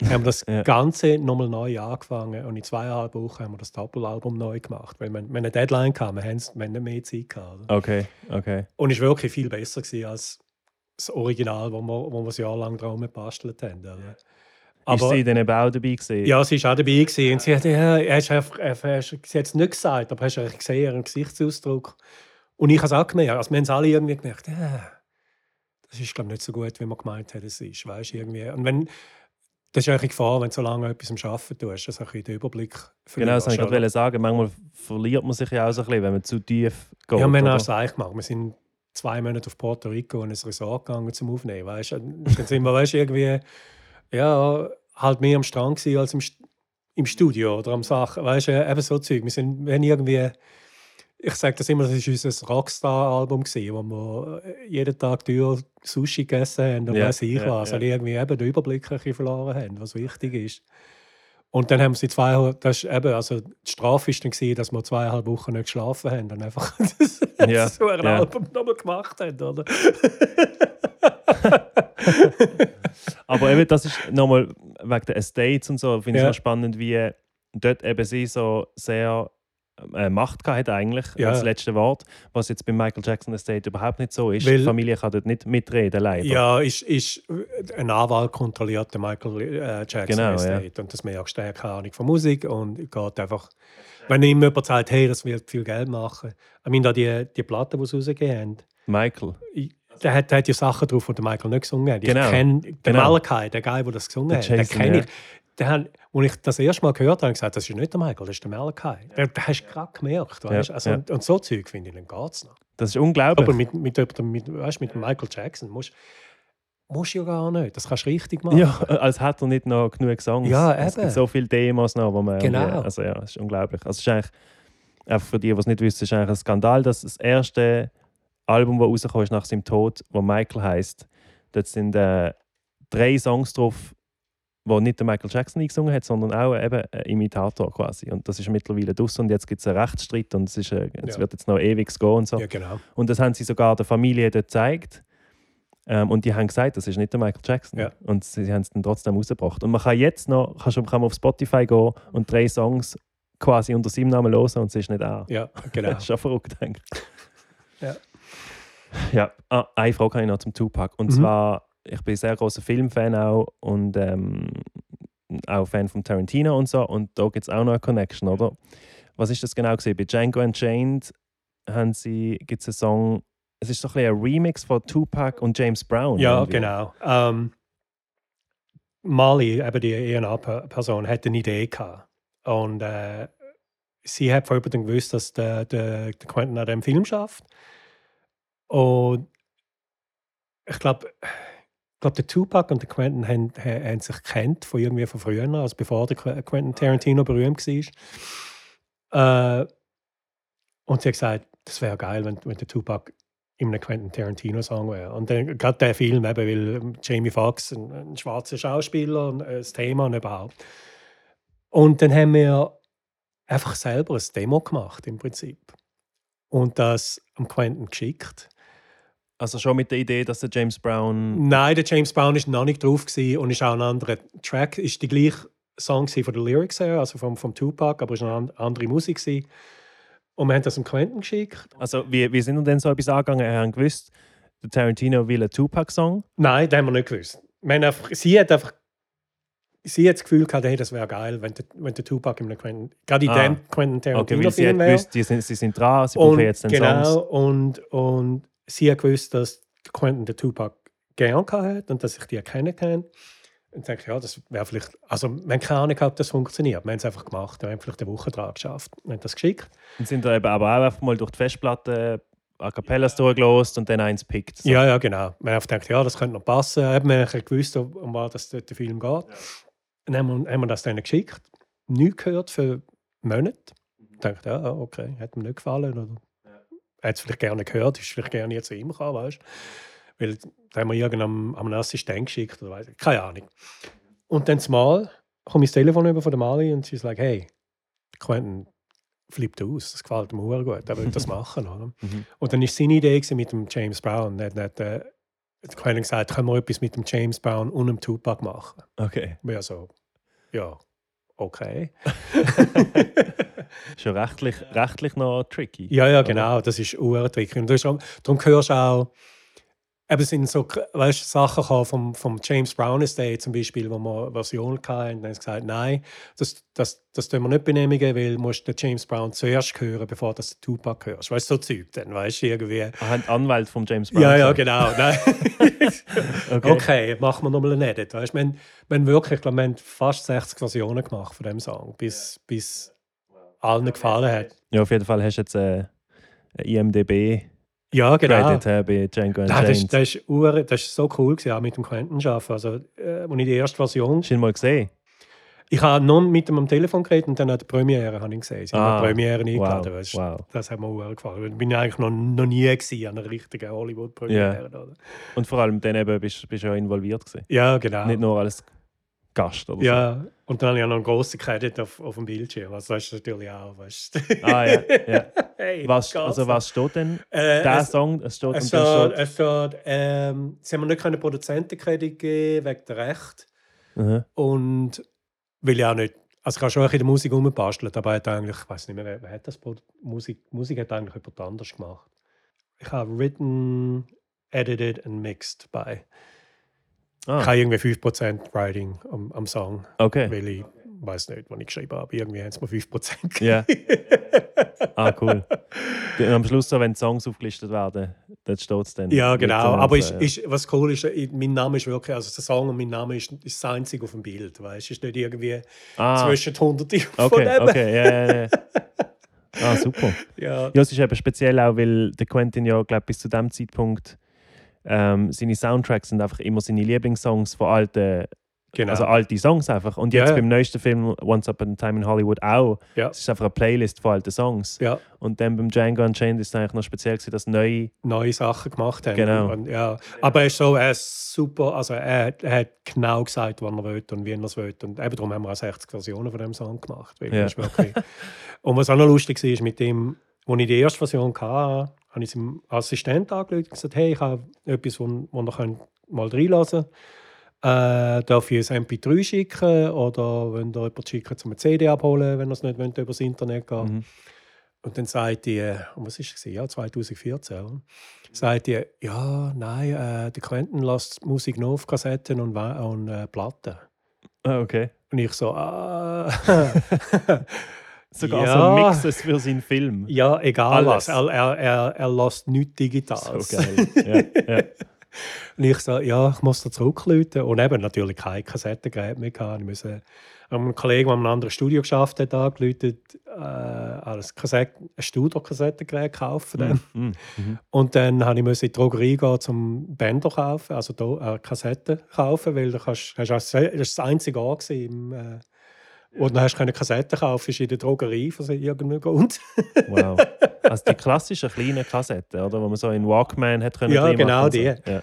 Wir haben das ja. Ganze nochmal neu angefangen und in zweieinhalb Wochen haben wir das Doppelalbum neu gemacht. Weil wir, wir eine Deadline kam, wir haben nicht mehr Zeit gehabt.
Okay, okay.
Und es war wirklich viel besser als das Original, wo wir, wo wir das Jahr lang dran gebastelt haben. Oder?
Aber, ist sie dann eben auch dabei gewesen?
Ja, sie war auch dabei gewesen. Und sie hat, ja, hast einfach, hast, sie hat es nicht gesagt, aber hast du gesehen, ihren Gesichtsausdruck. Und ich habe es auch gemerkt. Also wir haben es alle irgendwie gemerkt, ja, das ist glaube ich, nicht so gut, wie man gemeint hat, es ist. Weißt, irgendwie. Und wenn, das ist eigentlich eine Gefahr, wenn du so lange etwas am Arbeiten tust, dass du den Überblick
verlierst. Genau, das wollte ich gerade sagen. Manchmal verliert man sich ja auch so ein bisschen, wenn man zu tief
geht. Ja, wir haben es eigentlich gemacht. Wir sind zwei Monate auf Puerto Rico in ein Resort gegangen zum Aufnehmen. Weißt? Dann sind wir weißt, irgendwie ja, halt mehr am Strand als im, im Studio oder am Sachen. Weißt du, eben so Zeug. Wir, sind, haben irgendwie ich sage das immer, das war unser Rockstar-Album, wo wir äh, jeden Tag Tür Sushi gegessen haben und yeah, weiß ich yeah, was. Yeah. Also irgendwie eben den Überblick verloren haben, was wichtig ist. Und dann haben sie zwei, das eben, also die Strafe war dann, dass wir zweieinhalb Wochen nicht geschlafen haben und einfach das, yeah, so ein yeah. Album nochmal gemacht haben, oder?
Aber eben, das ist nochmal wegen der Estates und so, finde ich ja. spannend, wie dort eben sie so sehr äh, Macht hat eigentlich ja. als letzte Wort, was jetzt bei Michael Jackson Estate überhaupt nicht so ist. Weil, die Familie kann dort nicht mitreden, leider.
Ja, ist, ist ein Anwalt kontrolliert den Michael äh, Jackson genau, Estate ja. und das merkst du, keine Ahnung von Musik und geht einfach, wenn ihm jemand sagt, hey, das wird viel Geld machen. Ich meine, da die, die Platten, die sie rausgegeben haben.
Michael.
der hat, der hat ja Sachen drauf, die der Michael nicht gesungen hat. Genau. Ich kenne den genau. Malachi, der Guy, der das gesungen hat, den kenne ich der, als ich das erste Mal gehört habe, habe ich gesagt, das ist nicht der Michael, das ist der Malachi. Den, den hast du gerade gemerkt. Weißt? Ja, also, ja. Und, und, so Zeug finde ich, dann geht es noch.
Das ist unglaublich.
Aber mit, mit, mit, mit, weißt, mit Michael Jackson musst musst du ja gar nicht. Das kannst du richtig machen.
Ja, als hätte er nicht noch genug Songs.
Ja, eben.
Es gibt so viele Demos noch, wo man...
Genau.
Also ja, das ist unglaublich. Also es ist eigentlich, einfach für die, die es nicht wissen, ist eigentlich ein Skandal, dass das erste Album, das rausgekommen ist nach seinem Tod, wo Michael heißt, dort sind äh, drei Songs drauf, wo nicht der Michael Jackson eingesungen hat, sondern auch eben ein Imitator quasi. Und das ist mittlerweile dus und jetzt gibt es einen Rechtsstreit und es, ist, äh, es ja. wird jetzt noch ewig gehen und so.
Ja, genau.
Und das haben sie sogar der Familie dort gezeigt. Ähm, und die haben gesagt, das ist nicht der Michael Jackson.
Ja.
Und sie haben es dann trotzdem rausgebracht. Und man kann jetzt noch, kann, schon, kann man auf Spotify gehen und drei Songs quasi unter seinem Namen hören und es ist nicht
an. Ja, genau.
das ist schon verrückt, denke ich.
Ja.
Ja, ah, eine Frage habe ich noch zum Tupac. Und mhm. zwar ich bin ein sehr großer Filmfan auch und ähm, auch Fan von Tarantino und so. Und da gibt es auch noch eine Connection, oder? Was ist das genau gesehen? Bei Django Unchained haben sie gibt es einen Song. Es ist so ein, ein Remix von Tupac und James Brown.
Ja, irgendwie. genau. Um, Mali, eben die ENA-Person, hat eine Idee gehabt. Und äh, sie hat vor dann gewusst, dass der, der, der Quentin an dem Film schafft. Und ich glaube, ich glaube, der Tupac und der Quentin haben, haben sich kennt von irgendwie von früher, also bevor der Quentin Tarantino berühmt war. Äh, und sie hat gesagt, das wäre geil, wenn, wenn der Tupac in einem Quentin Tarantino-Song wäre. Und dann gerade der Film, eben, weil Jamie Foxx, ein, ein schwarzer Schauspieler, und das Thema und überhaupt. Und dann haben wir einfach selber ein Demo gemacht, im Prinzip. Und das am Quentin geschickt.
Also schon mit der Idee, dass der James Brown.
Nein, der James Brown ist noch nicht drauf und ist auch ein anderer Track. Ist die gleiche Song von den Lyrics her, also vom, vom Tupac, aber es war eine andere Musik. Gewesen. Und wir haben das dem Quentin geschickt.
Also wie, wie sind wir denn so etwas angegangen? Wir haben gewusst, der Tarantino will einen Tupac-Song?
Nein, das haben wir nicht gewusst. Wir einfach, sie hat einfach sie hat das Gefühl gehabt, hey, das wäre geil, wenn der, wenn der Tupac in einem Quentin, gerade in ah. dem Quentin Tarantino
okay, Film wäre. Sie, sind, sie sind dran, sie brauchen jetzt den
genau,
Songs.
Genau, und, und sie hat gewusst, dass Quentin den Tupac gern hat und dass ich die erkennen kann. Und denke, ja, das wäre vielleicht, also wir haben keine Ahnung, ob das funktioniert. Wir haben es einfach gemacht, wir haben vielleicht eine Woche dran geschafft. Wir haben das geschickt.
Und sind da eben aber auch einfach mal durch die Festplatte A Cappellas ja. durchgelost und dann eins pickt.
So. Ja, ja, genau. Wir haben gedacht, ja, das könnte noch passen. Wir haben gewusst, um was der Film geht. Ja. Dann haben wir, haben wir das dann geschickt. Nichts gehört für Monate. Ich dachte, ja, okay, hat mir nicht gefallen. Oder hat es vielleicht gerne gehört, ist vielleicht gerne zu ihm gekommen, weißt Weil da haben wir irgendeinem einem Assistent geschickt oder weiss ich, keine Ahnung. Und dann mal komme ich das Telefon über von der Mali und sie sagt, hey, Quentin flippt aus, das gefällt mir sehr gut, er will das machen. Oder?
Mhm.
Und dann war seine Idee mit dem James Brown. Er hat äh, Quentin gesagt, können wir etwas mit dem James Brown und dem Tupac machen?
Okay.
Ja, so, ja, okay.
Schon rechtlich, rechtlich noch tricky.
Ja, ja, genau, das ist urtricky. Und darum hörst du auch, eben sind so weißt, Sachen gekommen vom, vom James Brown Estate zum Beispiel, wo wir Version hatten, und dann haben sie gesagt, nein, das, das, das tun wir nicht benehmigen, weil du musst den James Brown zuerst hören, bevor du den Tupac hörst. Weißt du, so Zeug dann, weißt du, irgendwie.
Ah, ein Anwalt von James Brown.
Ja, ja, genau. Nein.
Okay.
okay, machen wir nochmal einen Edit. Weißt? Wir, haben, wir haben wirklich, ich glaube, wir haben fast 60 Versionen gemacht von dem Song, bis, bis allen gefallen hat.
Ja, auf jeden Fall hast du jetzt äh, IMDB
Ja, genau.
Credit bei Django
Nein, das,
Unchained.
das, ist ur- das ist so cool gewesen, auch mit dem Quentin arbeiten. Also, äh, als ich die erste Version...
Hast du ihn mal gesehen?
Ich habe noch mit ihm am Telefon geredet und dann an der Premiere habe ich gesehen. Sie
Ah,
haben die Premiere eingeladen.
wow,
weißt,
wow.
Das hat mir ur gefallen. Ich bin eigentlich noch, noch nie gewesen an einer richtigen Hollywood-Premiere. oder?
Und vor allem dann eben bist bist du ja involviert gewesen.
Ja, genau.
Nicht nur als Gast oder
ja, und dann habe ich auch noch einen grossen Credit auf, auf dem Bildschirm. Also das ist natürlich auch, weißt du.
so. Ah ja, ja.
hey,
Was, also was steht denn?
Äh,
Der
es,
Song, es steht
es steht, es steht ähm, sie haben mir nicht können Produzentenkredit geben wegen der Recht.
Mhm.
Und will ja auch nicht. Also ich habe schon ein bisschen in der Musik rumbastelt, aber er hat eigentlich, ich weiß nicht mehr, wer, wer hat das Musik, Musik hat eigentlich jemand anders gemacht. Ich habe written, edited and mixed bei. Ich
Ah,
habe irgendwie 5% Writing am, am Song,
okay.
weil ich weiß nicht, wann ich geschrieben habe. Irgendwie haben es mir 5%
Ja. Ah, cool. Und am Schluss, so, wenn die Songs aufgelistet werden, dort steht es dann.
Ja, genau. Aber ist, ist, was cool ist, ich- mein Name ist wirklich, also der Song und mein Name ist, ist das einzige auf dem Bild. Weißt? Es ist nicht irgendwie
ah,
zwischen Hunderten von
okay,
dem.
okay, ja, ja, ja. Ah, super.
Ja,
Ja, es ist eben speziell auch, weil der Quentin ja, glaube bis zu dem Zeitpunkt ähm, seine Soundtracks sind einfach immer seine Lieblingssongs von alten,
genau.
also alte Songs einfach. Und
Ja,
jetzt
ja.
beim neuesten Film Once Upon a Time in Hollywood auch.
Ja.
Es ist einfach eine Playlist von alten Songs.
ja,
Und dann beim Django Unchained ist es eigentlich noch speziell gewesen, dass neu.
neue Sachen gemacht haben.
Genau.
Und, ja. Aber er ist so, er ist super, also er, hat- er hat genau gesagt, wann er will und wie er es will. Und eben darum haben wir auch 60 Versionen von dem Song gemacht.
Ja.
wirklich und was auch noch lustig war, ist mit dem, als ich die erste Version hatte, habe ich seinem Assistent angerufen und gesagt, hey, ich habe etwas, wo, wo ihr könnt mal reinlassen äh, Darf ich ein MP3 schicken oder wenn ihr jemand schicken, zum eine CD abholen, wenn ihr es nicht wollt, über das Internet gehen
Mhm.
und dann sagt die, äh, und was ist es? gewesen? Ja, 2014. Oder? Sagt die, ja, nein, äh, der Quentin lässt die Musik nur auf Kassetten und, und äh, Platten.
Ah, okay.
Und ich so, ah.
Sogar
Ja.
so Mixes für seinen Film.
ja, egal
Alles.
was. Er, er, er, er lässt nichts digital.
So geil. ja, ja.
Und ich so, ja, ich muss da zurückrufen. Und eben natürlich kein Kassettengerät mehr gehabt. Ich musste einem Kollegen, der in einem anderen Studio geschafft hat, angerufen, äh, als Kassett, ein Studio-Kassettengerät kaufen. Dann.
Mhm. Mhm.
Und dann habe ich in die Drogerie gehen, zum Bänder kaufen, also da, äh, Kassetten kaufen, weil du kannst, das war das einzige Jahr, im, äh, wo du hast keine Kassetten kaufen, ist in der Drogerie von irgendeinem Grund.
Wow. Also die klassischen kleinen Kassetten, oder? Wo man so in Walkman hat können
Ja, genau
und so.
die.
Ja.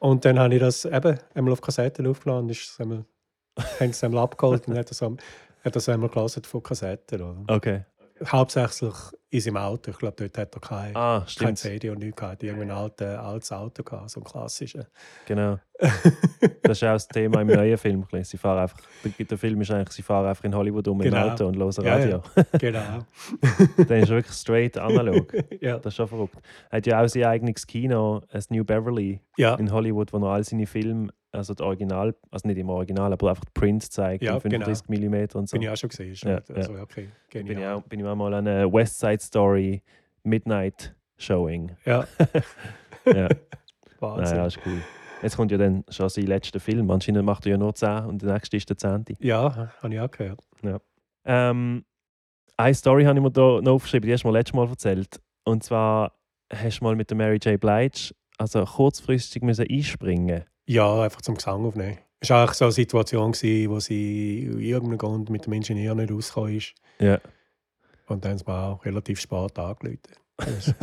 Und dann habe ich das eben einmal auf Kassetten aufgeladen und ist es einmal, haben es einmal abgeholt und hat das, einmal- hat das einmal gelesen von Kassetten. Oder?
Okay.
Hauptsächlich in seinem Auto. Ich glaube, dort hat er kein,
Ah,
kein. CD und nichts gehabt. Irgendwie ein altes, altes Auto gehabt, so ein klassisches.
Genau. Das ist auch das Thema im neuen Film. Sie fahren einfach, der, der Film ist eigentlich, sie fahren einfach in Hollywood um
Genau.
im Auto und hören
Ja,
Radio.
genau.
Dann ist wirklich straight analog.
ja.
Das ist schon verrückt. Er hat ja auch sein eigenes Kino, das New Beverly
ja,
in Hollywood, wo er all seine Filme, also das Original, also nicht im Original, aber einfach die Prints zeigt,
Ja,
in 35 mm und so.
bin ich auch schon gesehen.
Ja,
also, okay,
bin, ich auch, bin ich auch mal an einer West Side Story Midnight Showing.
Ja,
Ja,
Wahnsinn.
naja, ist cool. Jetzt kommt ja dann schon sein letzter Film. Anscheinend macht er ja nur 10 und der nächste ist der 10.
Ja, habe ich auch gehört.
Ähm, eine Story habe ich mir da noch aufgeschrieben, die hast du mir letztes Mal erzählt. Und zwar hast du mal mit der Mary J. Blige also kurzfristig müssen einspringen
Ja, einfach zum Gesang aufnehmen. Es war auch so eine Situation, gewesen, wo sie aus irgendeinem Grund mit dem Ingenieur nicht rausgekommen ist.
Ja.
Und dann haben sie mir auch relativ spät angerufen.
das ist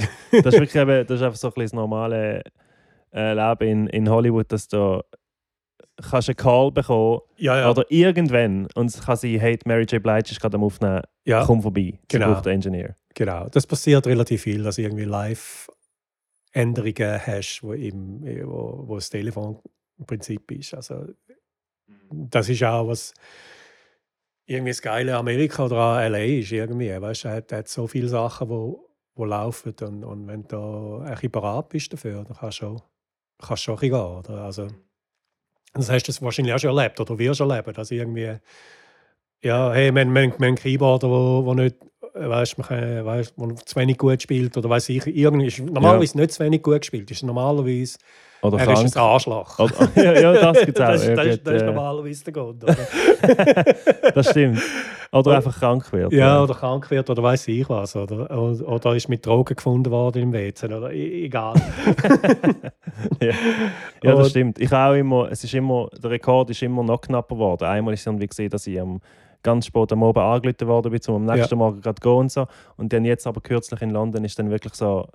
wirklich eben, das ist einfach so ein das normale äh, Leben in, in Hollywood, dass du kannst einen Call bekommen
ja, ja.
oder irgendwann und es kann sein, hey, Mary J. Blige ist gerade am Aufnehmen,
ja.
komm vorbei, sie
Genau.
braucht einen Engineer.
Genau, das passiert relativ viel, dass du irgendwie Live-Änderungen hast, wo, eben, wo, wo das Telefon im Prinzip ist. Also, das ist auch was irgendwie das Geile Amerika oder LA ist irgendwie. Weißt, du, er hat, er hat so viele Sachen, wo, wo laufen und, und wenn du da ein bisschen bereit bist dafür, dann kannst du schon, kannst schon ein bisschen gehen. Oder? Also, das hast du das wahrscheinlich auch schon erlebt oder wirst erleben, dass irgendwie ja, hey, wir, wir, wir haben Keyboarder, wo, wo nicht, weißt, man kann, weißt, wo zu wenig gut spielt oder weiß ich, irgendwie ist normalerweise nicht zu wenig gut gespielt, ist normalerweise
Oder
er
krank.
ist ein Arschloch.
Oder, ja, ja, das gibt es auch.
das, ist-
Ja,
das, ist-
gut,
das ist normalerweise der Grund.
Das stimmt. Oder
Oder-
einfach krank wird.
ja, oder krank wird oder weiß ich was. Oder, oder, oder ist mit Drogen gefunden worden im WC. Oder egal.
ja. ja, das
Und-
stimmt. Ich auch immer, es ist immer, der Rekord ist immer noch knapper geworden. Einmal ist es irgendwie gesehen, dass ich am ganz spät am Abend angerufen worden bin, um am nächsten Morgen gerade gehen und so. Und dann jetzt aber kürzlich in London ist dann wirklich so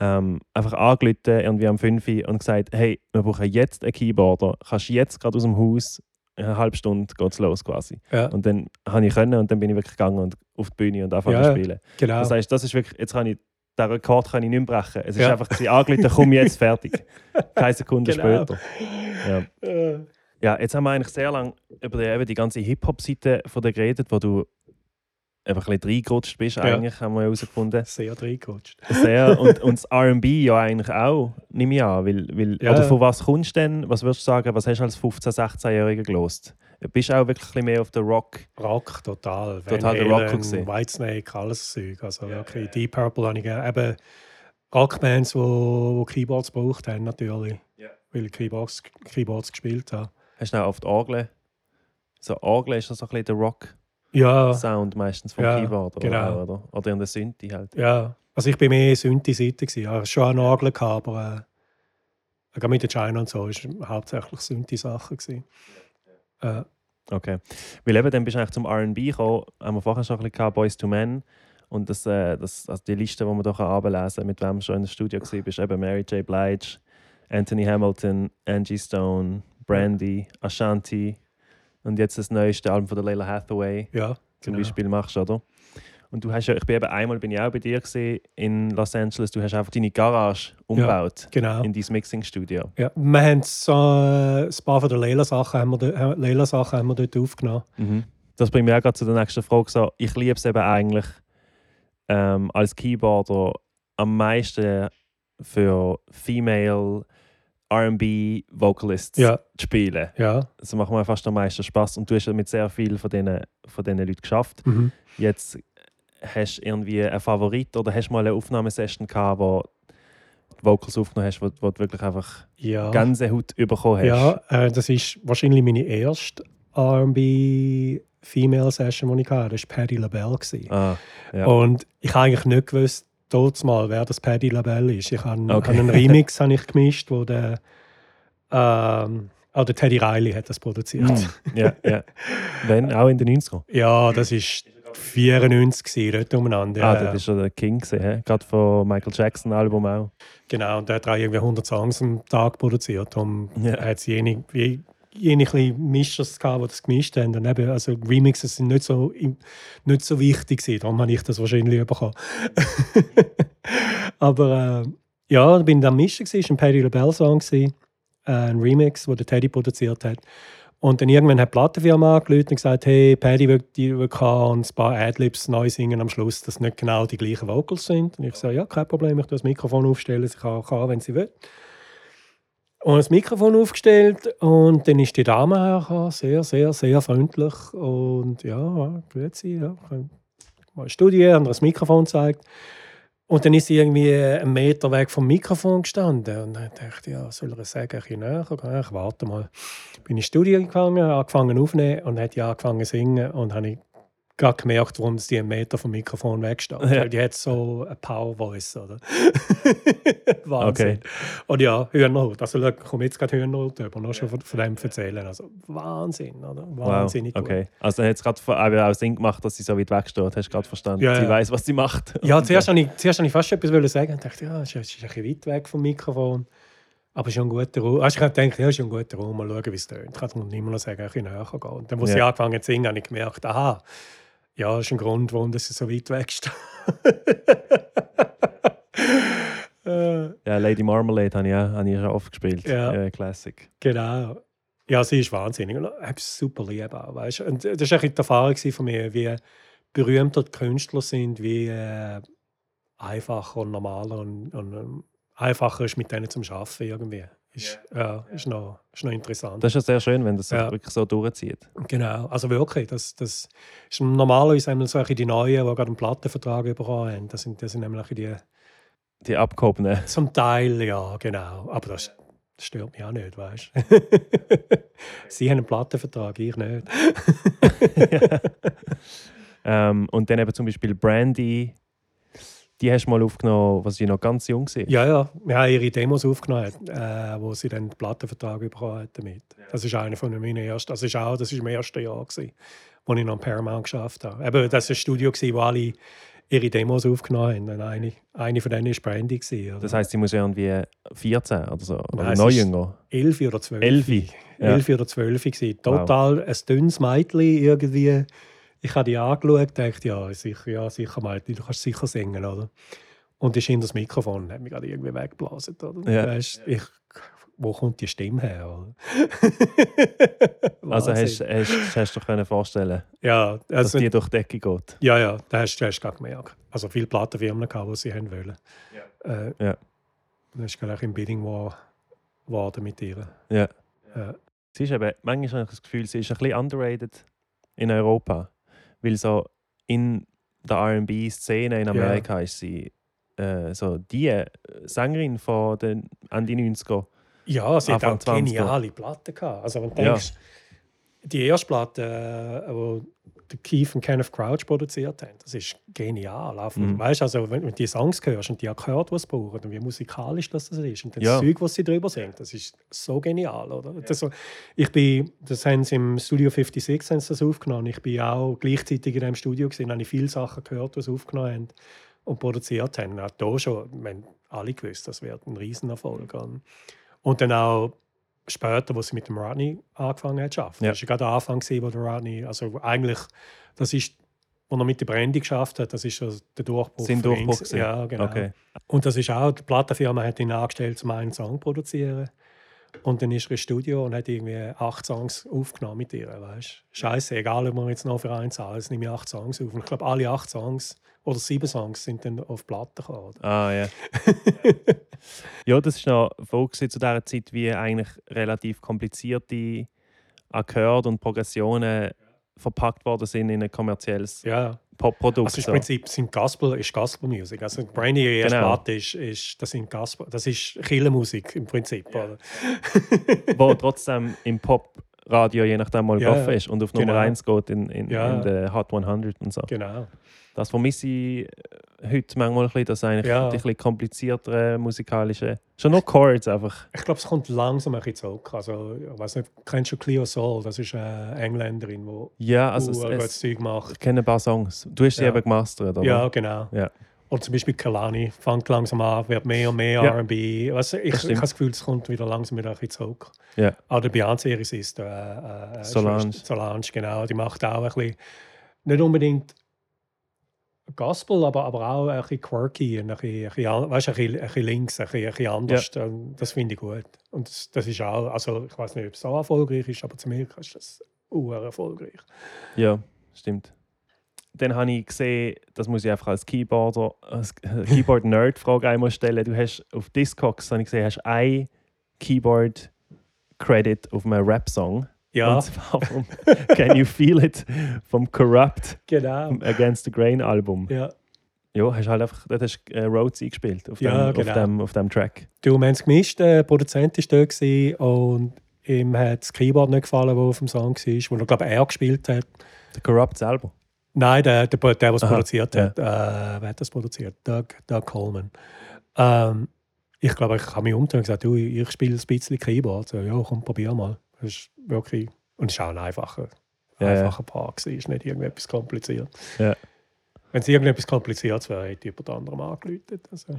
ähm, einfach angerufen, irgendwie am 5 Uhr und gesagt, hey, wir brauchen jetzt einen Keyboarder. Kannst jetzt gerade aus dem Haus, eine halbe Stunde geht's los quasi.
Ja,
Und dann habe ich können und dann bin ich wirklich gegangen und auf die Bühne und angefangen
Ja,
zu spielen.
genau.
Das heißt, das ist wirklich, jetzt kann ich, den Rekord kann ich nicht mehr brechen. Es ist
Ja.
einfach gewesen, angerufen, komm jetzt fertig. Keine Sekunde
Genau.
später. Ja.
Äh,
ja, jetzt haben wir eigentlich sehr lange über die, eben die ganze Hip-Hop-Seite von dir geredet, wo du einfach ein bisschen reingerutscht bist,
Ja.
eigentlich, haben wir herausgefunden.
sehr reingerutscht.
Sehr. Und, und das R&B ja eigentlich auch, nehme ich an. Weil, weil,
Ja,
oder
ja.
von was kommst du denn? Was würdest du sagen, was hast du als 15-, 16-Jähriger gelost? Bist du auch wirklich mehr auf den Rock?
Rock, total.
Total der
Halen,
Rocker gewesen.
Whitesnake, alles Zeug. Also wirklich, Deep Purple habe ich. Eben Rockbands, die wo, wo Keyboards gebraucht haben, natürlich.
Ja.
Weil ich Keyboards, Keyboards gespielt habe.
Hast du auch oft Orgel? So Orgel ist das so ein bisschen der Rock-Sound
Ja,
meistens vom
Ja,
Keyboard, oder?
genau.
Oder, oder in der Synthi halt.
ja. Also ich bin mehr Synthi-Seite. Ich hatte schon eine Orgel, gehabt, aber äh, gerade mit den China und so war hauptsächlich Synthi-Sachen. Äh,
Okay. Weil eben, dann bist du eigentlich zum R&B gekommen, haben wir vorher schon ein bisschen gehabt, Boys to Men. Und das, äh, das, also die Liste, die man hier ablesen kann, mit wem du schon in der Studio war, ist eben Mary J. Blige, Anthony Hamilton, Angie Stone, Brandy, Ashanti und jetzt das neueste Album von der Leila Hathaway
ja,
zum
genau.
Beispiel machst, oder? Und du hast ja, ich bin eben einmal bin ich auch bei dir gesehen in Los Angeles, du hast einfach deine Garage umgebaut
Genau.
in dein Mixing-Studio.
Ja, wir haben so, äh, ein paar von den Leila-Sachen haben, wir do- äh, Leila-Sachen haben wir dort aufgenommen.
Mhm. Das bringt mich auch gerade zu der nächsten Frage. So, ich liebe es eben eigentlich ähm, als Keyboarder am meisten für Female RB Vocalists
Ja,
zu spielen.
ja.
Das macht mir fast am meisten Spaß. Und du hast mit sehr vielen von diesen, von diesen Leuten geschafft.
Mhm.
Jetzt hast du irgendwie einen Favorit oder hast du mal eine Aufnahmesession gehabt, wo du Vocals aufgenommen hast, wo, wo du wirklich einfach
Ja.
Gänsehaut bekommen hast?
Ja, äh, das ist wahrscheinlich meine erste R&B Female Session, die ich hatte. Das war Patti LaBelle.
Ah, ja.
Und ich habe eigentlich nicht gewusst, dort mal, wer das Patti LaBelle ist. Ich habe
Okay.
einen Remix habe ich gemischt, wo der, ähm, oh, der Teddy Riley hat das produziert.
Mm, ja, ja. Wenn, auch in den 90ern.
Ja, das ist 94 gewesen, dort umeinander.
Ah, das ist schon der King gewesen, hä? gerade von Michael Jackson Album auch.
Genau, und der hat auch irgendwie 100 Songs am Tag produziert. Darum
Ja.
hat es je- kleine Mischers gehabt, die das gemischt haben. Und eben, also Remixes sind nicht so, nicht so wichtig gewesen. Darum habe ich das wahrscheinlich bekommen. Aber äh, ja, ich bin am Mischen war ein Patti LaBelle Song äh, ein Remix, den der Teddy produziert hat. Und dann irgendwann hat die Plattenfirma angerufen und gesagt, hey, Paddy will, die will und ein paar Adlibs neu singen am Schluss, dass nicht genau die gleichen Vocals sind. Und ich sage, ja, kein Problem, ich tue das Mikrofon aufstellen, sie kann, kann wenn sie will. Und das Mikrofon aufgestellt und dann ist die Dame hergekommen, sehr, sehr, sehr freundlich und ja, grüezi, ja, mal studieren, ihr das Mikrofon gezeigt. Und dann ist sie irgendwie einen Meter weg vom Mikrofon gestanden. Und dann dachte ja, soll er sagen, ein näher gehen? Ich warte mal. Bin ins Studio gegangen, angefangen aufzunehmen und hat ja angefangen zu singen. Und habe ich gerade gemerkt, warum sie einen Meter vom Mikrofon wegsteht.
Ja.
Weil Die hat so eine Power Voice, oder? Wahnsinn.
Okay.
Und ja, Hühnerhaut. Also ich komme jetzt gerade Hühnerhaut über, noch schon von, von dem erzählen. Also Wahnsinn, oder? Wahnsinnig
wow.
gut.
Okay. Also dann hat es gerade auch Sinn gemacht, dass sie so weit wegsteht. Hast du gerade verstanden?
Ja,
sie
ja.
weiß, was sie macht.
Ja, zuerst habe ich, zuerst habe ich fast etwas wollen sagen und dachte, ja, es ist, es ist ein bisschen weit weg vom Mikrofon. Aber schon ein guter Raum. Also ich habe gedacht, ja, es ist ein guter Raum, mal schauen, wie es tönt. Ich kann dann immer noch sagen, ein bisschen näher gehen. Und dann, wo sie
Ja.
angefangen hat zu singen, habe ich gemerkt, aha, ja, das ist ein Grund, warum das so weit weg. Äh,
Ja, Lady Marmalade habe ich, auch- habe ich schon oft gespielt.
Ja.
Äh, Classic.
Genau. Ja, sie ist wahnsinnig. Und ich habe super lieb auch, weißt? Und das war bisschen die Erfahrung von mir, wie berühmter die Künstler sind, wie äh, einfacher und normaler und, und ähm, einfacher ist mit denen zum Arbeiten irgendwie. Ist, ja, ist, noch, ist noch interessant.
Das ist ja sehr schön, wenn das
Ja.
wirklich so durchzieht.
Genau, also wirklich, das, das ist normalerweise wir solche die Neuen, die gerade einen Plattenvertrag bekommen haben. Das sind, das sind nämlich die,
Die abgehobenen.
zum Teil, ja, genau. Aber das, das stört mich auch nicht, weißt du. Sie haben einen Plattenvertrag, ich nicht.
ähm, und dann eben zum Beispiel Brandy. Die hast du mal aufgenommen, was sie noch ganz jung war.
Ja, ja, wir haben ihre Demos aufgenommen, äh, wo sie dann den Plattenvertrag bekommen hat damit. Das ist einer von meinen ersten, das ist auch, das ist im ersten Jahr gewesen, wo ich noch am Paramount geschafft habe. Eben, das war ein Studio, gewesen, wo alle ihre Demos aufgenommen haben. Und eine, eine von denen war Brandy. Gewesen?
Das heisst, sie muss irgendwie 14 oder so. Oder
Nein,
noch jünger.
11 oder 12.
Elfi. Ja.
11 oder 12 gewesen. Total ein dünnes Mädchen irgendwie. Ich habe die angeschaut und dachte, ja, sicher, ja, sicher Mädchen, du kannst sicher singen, oder? Und ich in das Mikrofon und hat mich gerade irgendwie weggeblasen, oder?
Ja.
Weisst, ich, wo kommt die Stimme her? Oder?
Also hast, hast, hast du dir können vorstellen
ja,
dass
also,
die durch die Decke geht.
ja, ja, das hast, das hast du gerade gemerkt. Also viele Plattenfirmen, gehabt, die sie haben wollen. Äh,
Ja.
Das ist gleich im Bidding war geworden mit ihr.
Ja.
Ja.
Sie ist eben, manchmal habe ich das Gefühl, sie ist ein bisschen underrated in Europa. Weil so in der RB-Szene in Amerika ist sie äh, so die äh, Sängerin von den Ende 90er.
Ja, sie
Anfang
hat auch
20er.
geniale Platten gehabt. Also wenn du
Ja.
denkst, die erste Platte, äh, wo der Keith und Kenneth Crouch produziert haben, das ist genial. Von-
Mhm.
Weißt also wenn, wenn du die Songs hörst und die Akkorde, die sie brauchen und wie musikalisch das ist und das
Ja.
Zeug, was sie drüber singen, das ist so genial, oder? Das, so- ich bin, das haben sie im Studio 56 haben sie das aufgenommen. Ich bin auch gleichzeitig in dem Studio gesehen, habe ich viele Sachen gehört, die sie aufgenommen haben und produziert haben. Auch da schon, wir haben alle gewusst, das wird ein Riesenerfolg. Und, und dann auch später, wo sie mit dem Rodney angefangen hat zu arbeiten.
Ja.
Das war gerade der Anfang, wo der Rodney, also eigentlich, das ist, wo er mit der Brandy geschafft hat, das ist so der Durchbruch.
Sein
ihn
Durchbruch.
Ja, genau.
Okay.
Und das ist auch, die Plattenfirma hat ihn angestellt, um einen Song zu produzieren. Und dann ist er ins Studio und hat irgendwie acht Songs aufgenommen mit ihr. Weißt? Scheiße, egal ob man jetzt noch für einen zahlt, es nehme ich acht Songs auf. Und ich glaube, alle acht Songs oder sieben Songs sind dann auf Platte gekommen. oder?
Ah, ja. ja, das ist noch voll zu dieser Zeit, wie eigentlich relativ komplizierte Akkorde und Progressionen verpackt worden sind in ein kommerzielles
Ja,
Popprodukt.
also im
so.
Prinzip sind Gospel, ist Gospel Music. Also Brandy, ihre erste
Genau.
Platte ist, ist, das sind Gospel, das ist Kirchenmusik im Prinzip. Oder?
wo trotzdem im Popradio je nachdem mal
Ja,
gelaufen ist und auf Nummer
genau.
1 geht in, in,
Ja.
in der Hot 100 und so.
Genau.
Das vermisse ich äh, heute manchmal ein bisschen, dass eigentlich
Ja.
die ein bisschen kompliziertere musikalische, schon nur Chords einfach.
Ich glaube, es kommt langsam ein bisschen zurück. Also, ich weiß nicht, kennst du Cleo Soul? Das ist eine Engländerin, die
Ja, also es,
gutes
es,
Zeug macht.
ich kenne ein paar Songs. Du hast sie
Ja.
eben gemastert, oder?
Ja, genau.
Ja.
Und zum Beispiel Kalani fängt langsam an, wird mehr und mehr
Ja.
R&B. Weißt du, ich, habe das Gefühl, es kommt wieder langsam wieder ein bisschen zurück.
Ja.
Auch der Beyoncé, ihre Sister, äh, äh,
Solange.
Solange, genau. Die macht auch ein bisschen, nicht unbedingt Gospel, aber, aber auch ein bisschen quirky, und ein bisschen, ein bisschen, weißt, ein bisschen, ein bisschen links, ein bisschen, ein bisschen anders. Und Das finde ich gut. Und das, das ist auch, also ich weiß nicht, ob es so erfolgreich ist, aber zu mir ist das uhr erfolgreich.
Ja, stimmt. Dann habe ich gesehen, das muss ich einfach als Keyboarder, als Keyboard-Nerd-Frage einmal stellen. Du hast auf Discogs, habe ich gesehen, hast ein Keyboard-Credit auf einem Rap-Song.
Ja,
Und zwar vom Can You Feel It vom Corrupt
genau.
Against the Grain Album.
Ja.
Ja, hast halt einfach, dort hast du äh, Rhodes eingespielt auf dem,
Ja,
auf,
genau.
dem, auf dem Track.
Du, wir haben es gemischt, der Produzent war gewesen und ihm hat das Keyboard nicht gefallen, das auf dem Song war, wo er, glaube ich, er gespielt hat.
Der Corrupt selber.
Nein, der, der, der was
Aha,
produziert
ja.
hat. Äh, wer hat das produziert? Doug, Doug Coleman. Ähm, ich glaube, ich habe mich umgedreht und gesagt, du, ich spiele ein bisschen Keyboard. So, ja, komm, probier mal. Das ist wirklich... Und es war auch ein einfacher,
Ja, ja.
einfacher Part. gewesen. Es ist nicht irgendetwas kompliziert.
Ja.
Wenn es irgendetwas kompliziert wäre, hätte jemand anderem angerufen. Also,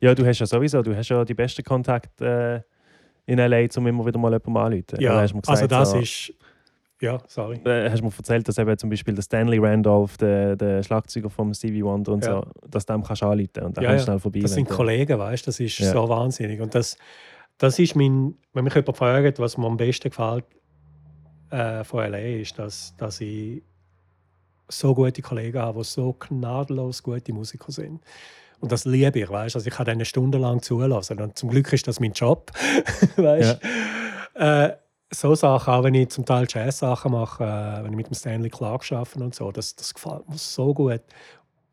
Ja, du hast ja sowieso, du hast ja die besten Kontakte äh, in L.A., um immer wieder mal jemanden anzurufen.
ja, also das
so,
ist... Ja, sorry.
äh, hast du mir erzählt, dass eben zum Beispiel der Stanley Randolph, der, der Schlagzeuger vom Stevie Wonder und
Ja.
so, dass dem kannst du anrufen und dann
Ja, ja.
schnell vorbei.
Das sind
du-
Kollegen, weißt du, das ist
Ja.
so wahnsinnig. Und das, das ist mein, wenn mich jemand fragt, was mir am besten gefällt äh, von LA, ist, dass, dass ich so gute Kollegen habe, die so gnadenlos gute Musiker sind. Und das liebe ich, weißt du? Also ich kann denen stundenlang zulassen. Und zum Glück ist das mein Job, weißt du? Äh, so Sachen, auch wenn ich zum Teil Jazz-Sachen mache, äh, wenn ich mit dem Stanley Clark arbeite und so, das, das gefällt mir so gut.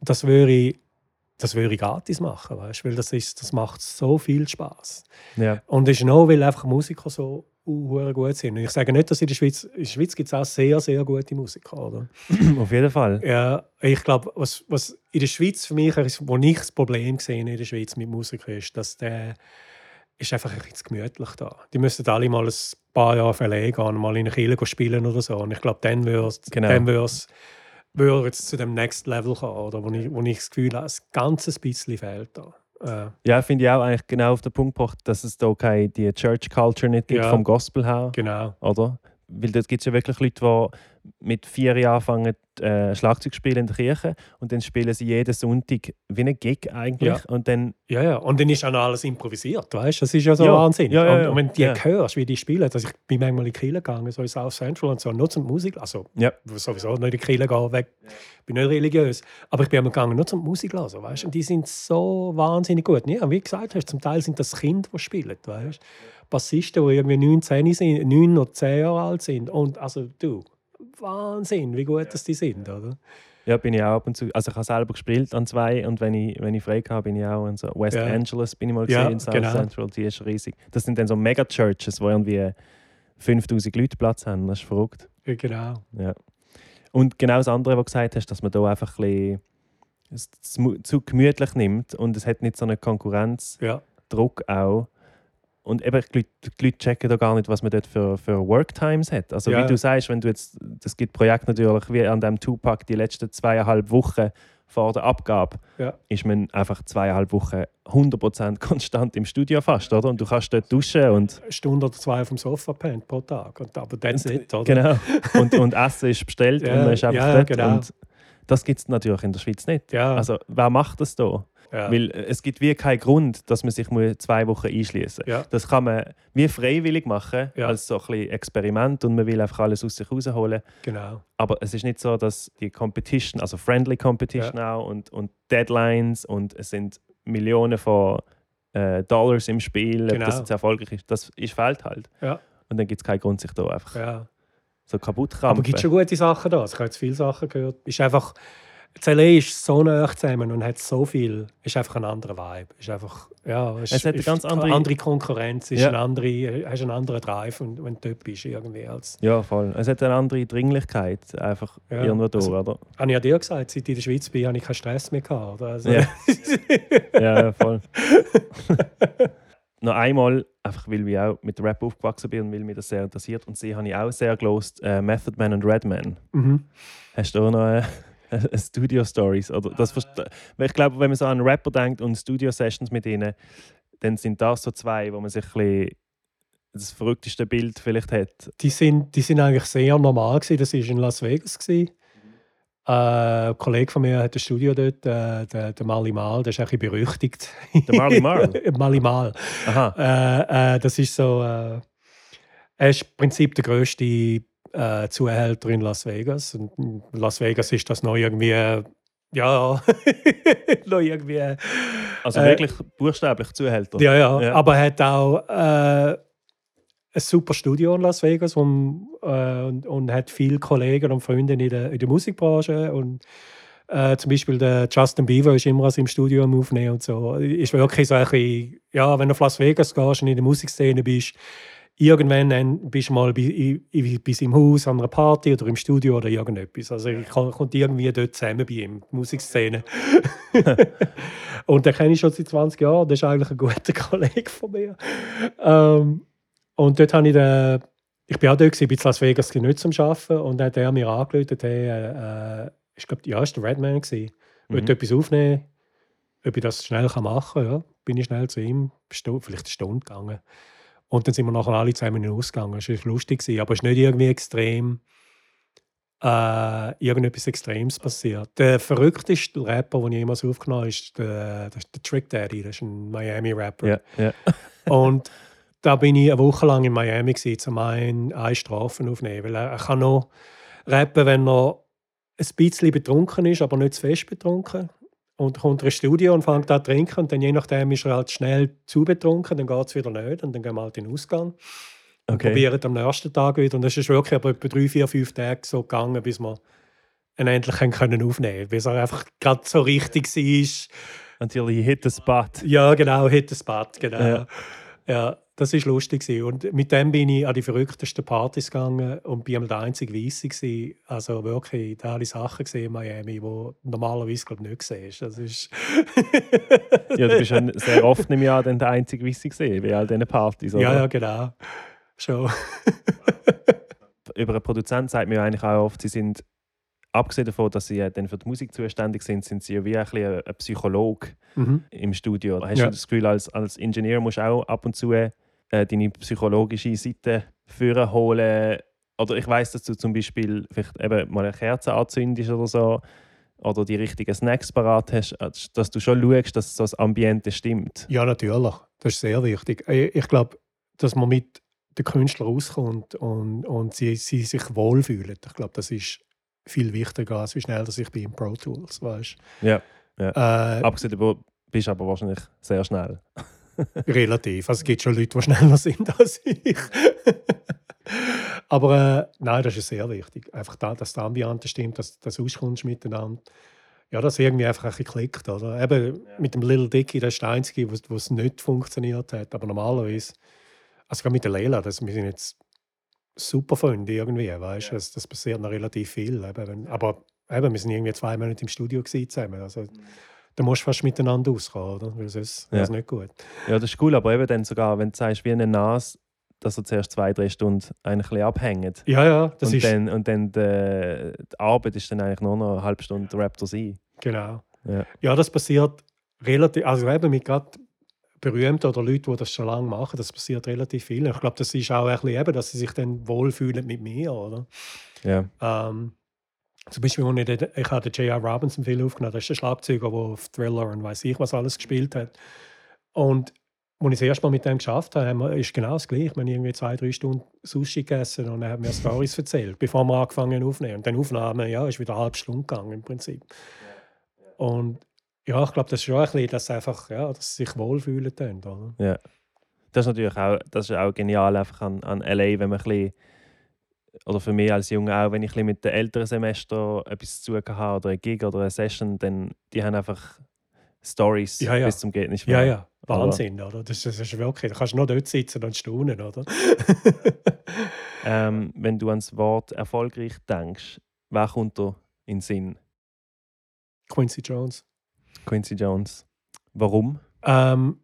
Das würde ich, das würde ich gratis machen, weißt? weil das, ist, das macht so viel Spaß.
Ja.
Und es ist noch, weil einfach Musiker so uh, gut sind. Und ich sage nicht, dass in der Schweiz, in der Schweiz gibt es auch sehr, sehr gute Musiker. Oder?
Auf jeden Fall.
Ja, ich glaube, was, was in der Schweiz für mich, ist, wo ich das Problem gesehen in der Schweiz mit Musikern ist, dass der ist einfach ein bisschen gemütlich da. Die müssten alle mal ein paar Jahre verlegen und mal in eine Kirche spielen oder so. Und ich glaube, dann würde es
Genau.
würde zu dem Next Level kommen, oder? Wo, ich, wo ich das Gefühl habe, ein ganzes bisschen fehlt da. Äh,
Ja, finde ich auch eigentlich genau auf den Punkt gebracht, dass es da keine die Church Culture nicht gibt
Ja.
vom Gospel her,
genau.
oder? Weil dort gibt es ja wirklich Leute, die mit vier Jahren anfangen, äh, Schlagzeug spielen in der Kirche und dann spielen sie jeden Sonntag wie ein Gig eigentlich
Ja.
und dann
Ja, ja. Und dann ist auch noch alles improvisiert, weißt? Das ist ja so
Ja.
Wahnsinn.
Ja, ja,
und, und wenn du die
Ja.
hörst, wie die spielen, also ich bin manchmal in die Kirche gegangen, so in South Central und so, nur zum Musik, also
Ja.
sowieso nicht in die Kirche gehen, weg, bin nicht religiös, aber ich bin einmal gegangen, nur zum Musik hören, weißt? Und die sind so wahnsinnig gut. Ja, wie gesagt hast, zum Teil sind das Kinder, die spielen, weißt? Bassisten, die irgendwie 9, 10 sind, 9 oder 10 Jahre alt sind und also du, Wahnsinn, wie gut das die sind, oder?
Ja, bin ich auch ab und zu. Also ich habe selber gespielt an zwei und wenn ich, wenn ich frei habe, bin ich auch in so West
Ja.
Angeles bin ich mal
Ja,
gesehen, in South
genau.
Central, die ist riesig. Das sind dann so Mega-Churches, wo irgendwie 5000 Leute Platz haben. Das ist verrückt.
Ja, genau.
Ja. Und genau das andere, was du gesagt hast, dass man da einfach ein bisschen zu gemütlich nimmt und es hat nicht so einen Konkurrenzdruck
Ja,
auch. Und eben, die Leute, die Leute checken da gar nicht, was man dort für, für Worktimes hat. Also
Ja.
wie du sagst, wenn du jetzt, das gibt Projekte natürlich, wie an dem Tupac die letzten zweieinhalb Wochen vor der Abgabe,
Ja.
ist man einfach zweieinhalb Wochen 100% konstant im Studio fast, oder? Und du kannst dort duschen und
eine Stunde oder zwei auf dem Sofa pennt pro Tag, und, aber that's it, oder?
Genau. Und, und Essen ist bestellt
Ja,
und man ist einfach
ja,
dort.
genau.
Und das gibt es natürlich in der Schweiz nicht.
Ja,
Also, wer macht das da?
Ja.
Weil äh, es gibt wie keinen Grund, dass man sich muss zwei Wochen einschließen
ja.
Das kann man wie freiwillig machen,
Ja.
als so ein bisschen Experiment und man will einfach alles aus sich rausholen.
Genau.
Aber es ist nicht so, dass die Competition, also Friendly Competition auch und, und Deadlines und es sind Millionen von äh, Dollars im Spiel, ob
Genau.
das jetzt erfolgreich ist, das ist fehlt halt. Und dann gibt es keinen Grund, sich da einfach so kaputt zu
Aber es gibt schon gute Sachen da. Also ich habe jetzt viele Sachen gehört. Ist einfach, LA ist so nah zusammen und hat so viel. Ist einfach ein anderer Vibe. Ist einfach, ja, ist,
Es hat eine ganz andere-
Konkurrenz. Ist
Ja.
eine andere, hast einen anderen Drive, und, wenn du dort bist irgendwie. Als,
Ja, voll. Es hat eine andere Dringlichkeit einfach
Ja,
irgendwo durch,
also-
oder?
habe ich ja dir gesagt, seit ich in der Schweiz bin, habe ich keinen Stress mehr gehabt. Also,
Ja. ja, ja, voll. Noch einmal, einfach weil ich auch mit Rap aufgewachsen bin und weil mich das sehr interessiert. Und sie habe ich auch sehr gelost, äh, Method Man und Redman.
mhm.
Hast du auch noch äh, Studio-Stories? Oder das verste- weil ich glaube, wenn man so an Rapper denkt und Studio-Sessions mit ihnen, dann sind das so zwei, wo man sich ein bisschen das verrückteste Bild vielleicht hat.
die, sind, die sind eigentlich sehr normal. Gewesen. Das war in Las Vegas. Gewesen. Äh, ein Kollege von mir hat ein Studio dort, äh, der, der Mali Mal, der ist ein bisschen berüchtigt.
Der Marley Marl?
Mali Mal.
Aha.
Äh, äh, das ist so. Äh, er ist im Prinzip der grösste äh, Zuhälter in Las Vegas. Und in Las Vegas ist das noch irgendwie. äh, Ja, noch irgendwie.
Also
Äh,
wirklich buchstäblich Zuhälter.
Ja, ja,
Ja.
Aber er hat auch äh, ein super Studio in Las Vegas und, äh, und, und hat viele Kollegen und Freunde in der, in der Musikbranche. Und äh, zum Beispiel der Justin Bieber ist immer aus im Studio am Aufnehmen und so. Ist wirklich so ein bisschen, ja, wenn du auf Las Vegas gehst und in der Musikszene bist, irgendwann dann bist du mal bei, bei seinem Haus an einer Party oder im Studio oder irgendetwas. Also ich komme irgendwie dort zusammen bei ihm, die Musikszene. und den kenne ich schon seit 20 Jahren. Das ist eigentlich ein guter Kollege von mir. Ähm, und dort habe ich den, ich bin auch dort, gewesen, bei Las Vegas nicht zum Arbeiten und dann hat er mir angerufen, hey, äh, ich glaube, ja, ist der Redman gewesen. Mhm. Wollte etwas aufnehmen, ob ich das schnell machen kann. Ja, bin ich schnell zu ihm, vielleicht eine Stunde gegangen. Und dann sind wir nachher alle zwei Minuten ausgegangen. Das war lustig, aber es ist nicht irgendwie extrem äh, irgendetwas Extremes passiert. Der verrückteste Rapper, den ich jemals aufgenommen habe, ist der, der, der Trick Daddy. Das ist ein Miami-Rapper.
Ja, ja.
und da bin ich eine Woche lang in Miami, gewesen, um einen, eine Strafen aufzunehmen. Weil er, er kann noch rappen, wenn er ein bisschen betrunken ist, aber nicht zu fest betrunken und kommt ins Studio und fängt an zu trinken und dann je nachdem ist er halt schnell zu betrunken, dann geht es wieder nicht und dann gehen wir halt in den Ausgang und okay. probieren am nächsten Tag wieder und das ist wirklich aber etwa drei, vier, fünf Tage so gegangen, bis wir ihn endlich können aufnehmen können, bis er einfach gerade so richtig war.
Until he hit the spot.
Ja, genau, hit the spot, genau. Ja. ja. Das war lustig. Und mit dem bin ich an die verrücktesten Partys gegangen und bin der einzige Weisse. Also wirklich, da habe ich Sachen gesehen in Miami, die normalerweise glaub, nicht siehst. Das ist
ja, du bist ja sehr oft im Jahr der einzige Weisse gesehen bei all diesen Partys. Oder?
Ja, ja, genau. Schon.
Über einen Produzenten sagt mir eigentlich auch oft, sie sind abgesehen davon, dass sie ja dann für die Musik zuständig sind, sind sie ja wie ein, ein, ein Psychologe mhm. im Studio. Hast ja. du das Gefühl, als, als Ingenieur musst du auch ab und zu äh, deine psychologische Seite führen holen. Oder ich weiß, dass du zum Beispiel vielleicht eben mal eine Kerze anzündest oder so oder die richtigen Snacks parat hast, dass du schon schaust, dass so das Ambiente stimmt.
Ja, natürlich. Das ist sehr wichtig. Äh, ich glaube, dass man mit den Künstlern rauskommt und, und sie, sie sich wohlfühlen. Ich glaube, das ist viel wichtiger, als wie schnell dass ich bin in Pro Tools, weißt
Ja. ja. Äh, Abgesehen davon bist du aber wahrscheinlich sehr schnell.
Relativ. Also es gibt schon Leute, die schneller sind als ich. Aber äh, nein, das ist sehr wichtig. Einfach da, dass das Ambiente stimmt, dass du auskommst miteinander. Ja, dass irgendwie einfach ein bisschen klickt. Oder? Eben ja. mit dem Little Dicky, das ist der Einzige, wo es nicht funktioniert hat. Aber normalerweise, also gerade mit der Leila, das, wir sind jetzt super Freunde irgendwie, weißt ja. das, das passiert noch relativ viel. Eben, aber eben, wir sind irgendwie zwei Monate im Studio zusammen. Also, mhm dann musst du fast miteinander auskommen, oder? Weil sonst ja. ist nicht gut.
Ja, das ist cool, aber eben dann sogar, wenn du sagst, wie eine Nase, dass er zuerst zwei, drei Stunden eigentlich ein abhängt.
Ja, ja. Das
und,
ist...
dann, und dann die, die Arbeit ist dann eigentlich nur noch eine halbe Stunde Raptor sein.
Genau. Ja. ja, das passiert relativ, also eben mit gerade Berühmten oder Leuten, die das schon lange machen, das passiert relativ viel. Ich glaube, das ist auch ein bisschen eben, dass sie sich dann wohlfühlen mit mir, oder?
Ja.
Ähm, zum Beispiel, als ich, den, ich habe den J.R. Robinson Film aufgenommen, das ist der Schlagzeuger, der auf Thriller und weiß ich was alles gespielt hat. Und als ich das erste Mal mit dem geschafft habe, ist genau das Gleiche. Wir haben irgendwie zwei, drei Stunden Sushi gegessen und er hat mir Stories erzählt, bevor wir angefangen haben aufzunehmen. Und dann Aufnahme, ja, ist wieder eine halbe Stunde gegangen im Prinzip. Und ja, ich glaube, das ist schon ein bisschen, dass einfach, ja, dass sie sich wohlfühlen oder?
Ja. Das ist natürlich auch, das ist auch genial einfach an, an LA, wenn man ein bisschen oder für mich als Junge auch, wenn ich mit den älteren Semester etwas zu tun habe oder ein Gig oder eine Session, dann die haben einfach Stories
ja, ja.
bis zum geht nicht mehr.
Ja, ja, Wahnsinn, oder? Das, das ist wirklich, da kannst du noch dort sitzen und staunen, oder?
ähm, wenn du ans Wort erfolgreich denkst, wer kommt da in den Sinn?
Quincy Jones.
Quincy Jones. Warum?
Ähm,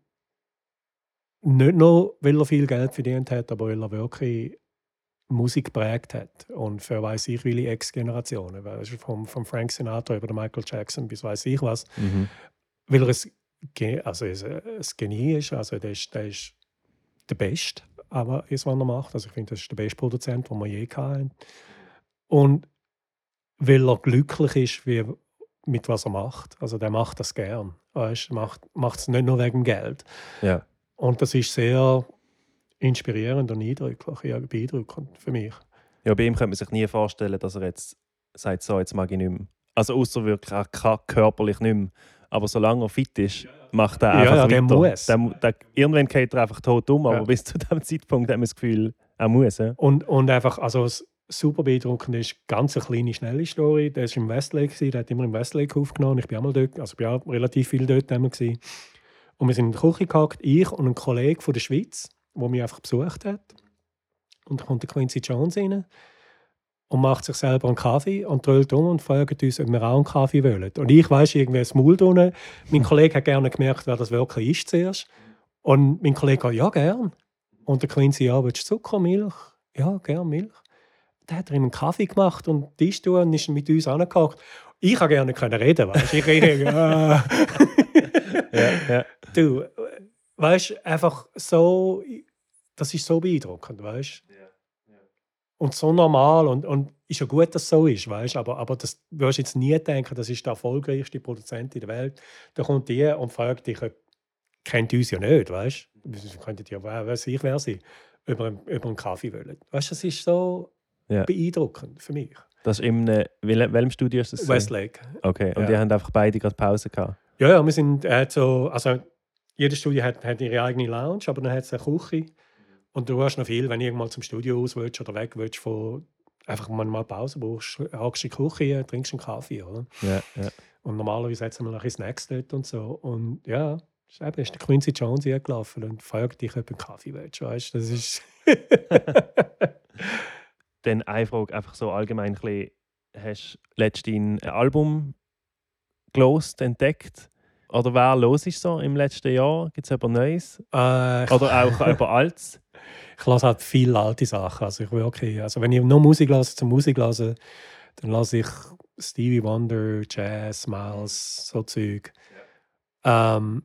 nicht nur, weil er viel Geld verdient hat, aber weil er wirklich Musik geprägt hat. Und für weiß ich viele Ex-Generationen, vom, vom Frank Sinatra über Michael Jackson bis weiß ich was. Mhm. Weil er es, also es, es Genie ist, also der ist, der ist der Beste, aber ist, was er macht. Also ich finde, das ist der beste Produzent, den wir je hatten. Und weil er glücklich ist, wie, mit was er macht. Also der macht das gern. Er macht es nicht nur wegen Geld.
Ja.
Und das ist sehr inspirierend und eindrücklich, ja, beeindruckend für mich.
Ja, bei ihm könnte man sich nie vorstellen, dass er jetzt sagt, so, jetzt mag ich nicht mehr. Also außer wirklich, er körperlich nicht mehr. Aber solange er fit ist, macht er einfach
ja,
ja,
der
weiter.
Muss.
Der, der, irgendwann geht er einfach tot um, aber ja. bis zu dem Zeitpunkt hat man das Gefühl, er muss. Ja.
Und, und einfach, also super beeindruckend ist, ganz eine kleine, schnelle Story. Der war im Westlake, der hat immer im Westlake aufgenommen. Ich bin auch mal dort, also ich bin auch relativ viel dort. Gewesen. Und wir sind in der Küche gehackt, ich und ein Kollege von der Schweiz, der mich einfach besucht hat. Und dann kommt der Quincy Jones rein und macht sich selber einen Kaffee und drölt um und fragt uns, ob wir auch einen Kaffee wollen. Und ich weiß irgendwie das Maul drinnen. Mein Kollege hat gerne gemerkt, wer das wirklich ist zuerst. Und mein Kollege sagt, ja, gern. Und der Quincy, ja, willst du Zucker, Milch? Ja, gern Milch. Dann hat er ihm einen Kaffee gemacht und Tisch und ist mit uns angehockt. Ich kann gerne können reden, weißt Ich rede, ja.
Ja, ja.
Du, weißt einfach so, das ist so beeindruckend, weißt Und so normal und, und ist ja gut, dass es so ist, weißt aber, aber das wirst du jetzt nie denken, das ist der erfolgreichste Produzent in der Welt. Da kommt die und fragt dich, kennt uns ja nicht, weißt du? Könntet ja, weiß ich, wer sie über, über einen Kaffee wollen. Weißt du, das ist so
Ja.
beeindruckend für mich.
Das ist in einem, welchem Studio ist das?
Westlake.
Okay, und
Ja.
die haben einfach beide gerade Pause gehabt.
Ja, ja, wir sind hat so, also jedes Studio hat, hat ihre eigene Lounge, aber dann hat es eine Küche. Und du hast noch viel, wenn du irgendwann zum Studio aus willst oder weg willst, von einfach mal Pause brauchst, hockst in die Küche, trinkst einen Kaffee, oder?
Ja, ja.
Und normalerweise hat es mal noch ein bisschen Snacks dort und so. Und ja, ist eben, ist der Quincy Jones hier gelaufen und fragt dich, ob du einen Kaffee willst, weißt du? Das ist...
Dann eine Frage, einfach so allgemein ein bisschen, hast du letztens ein Album gelost, entdeckt? Oder wer los ist so im letzten Jahr? Gibt es etwas Neues?
äh,
Oder auch etwas Altes?
Ich lasse halt viele alte Sachen. Also ich will okay, also wenn ich nur Musik lasse zum Musik lasse, dann lasse ich Stevie Wonder, Jazz, Miles, so Zeug. Ähm,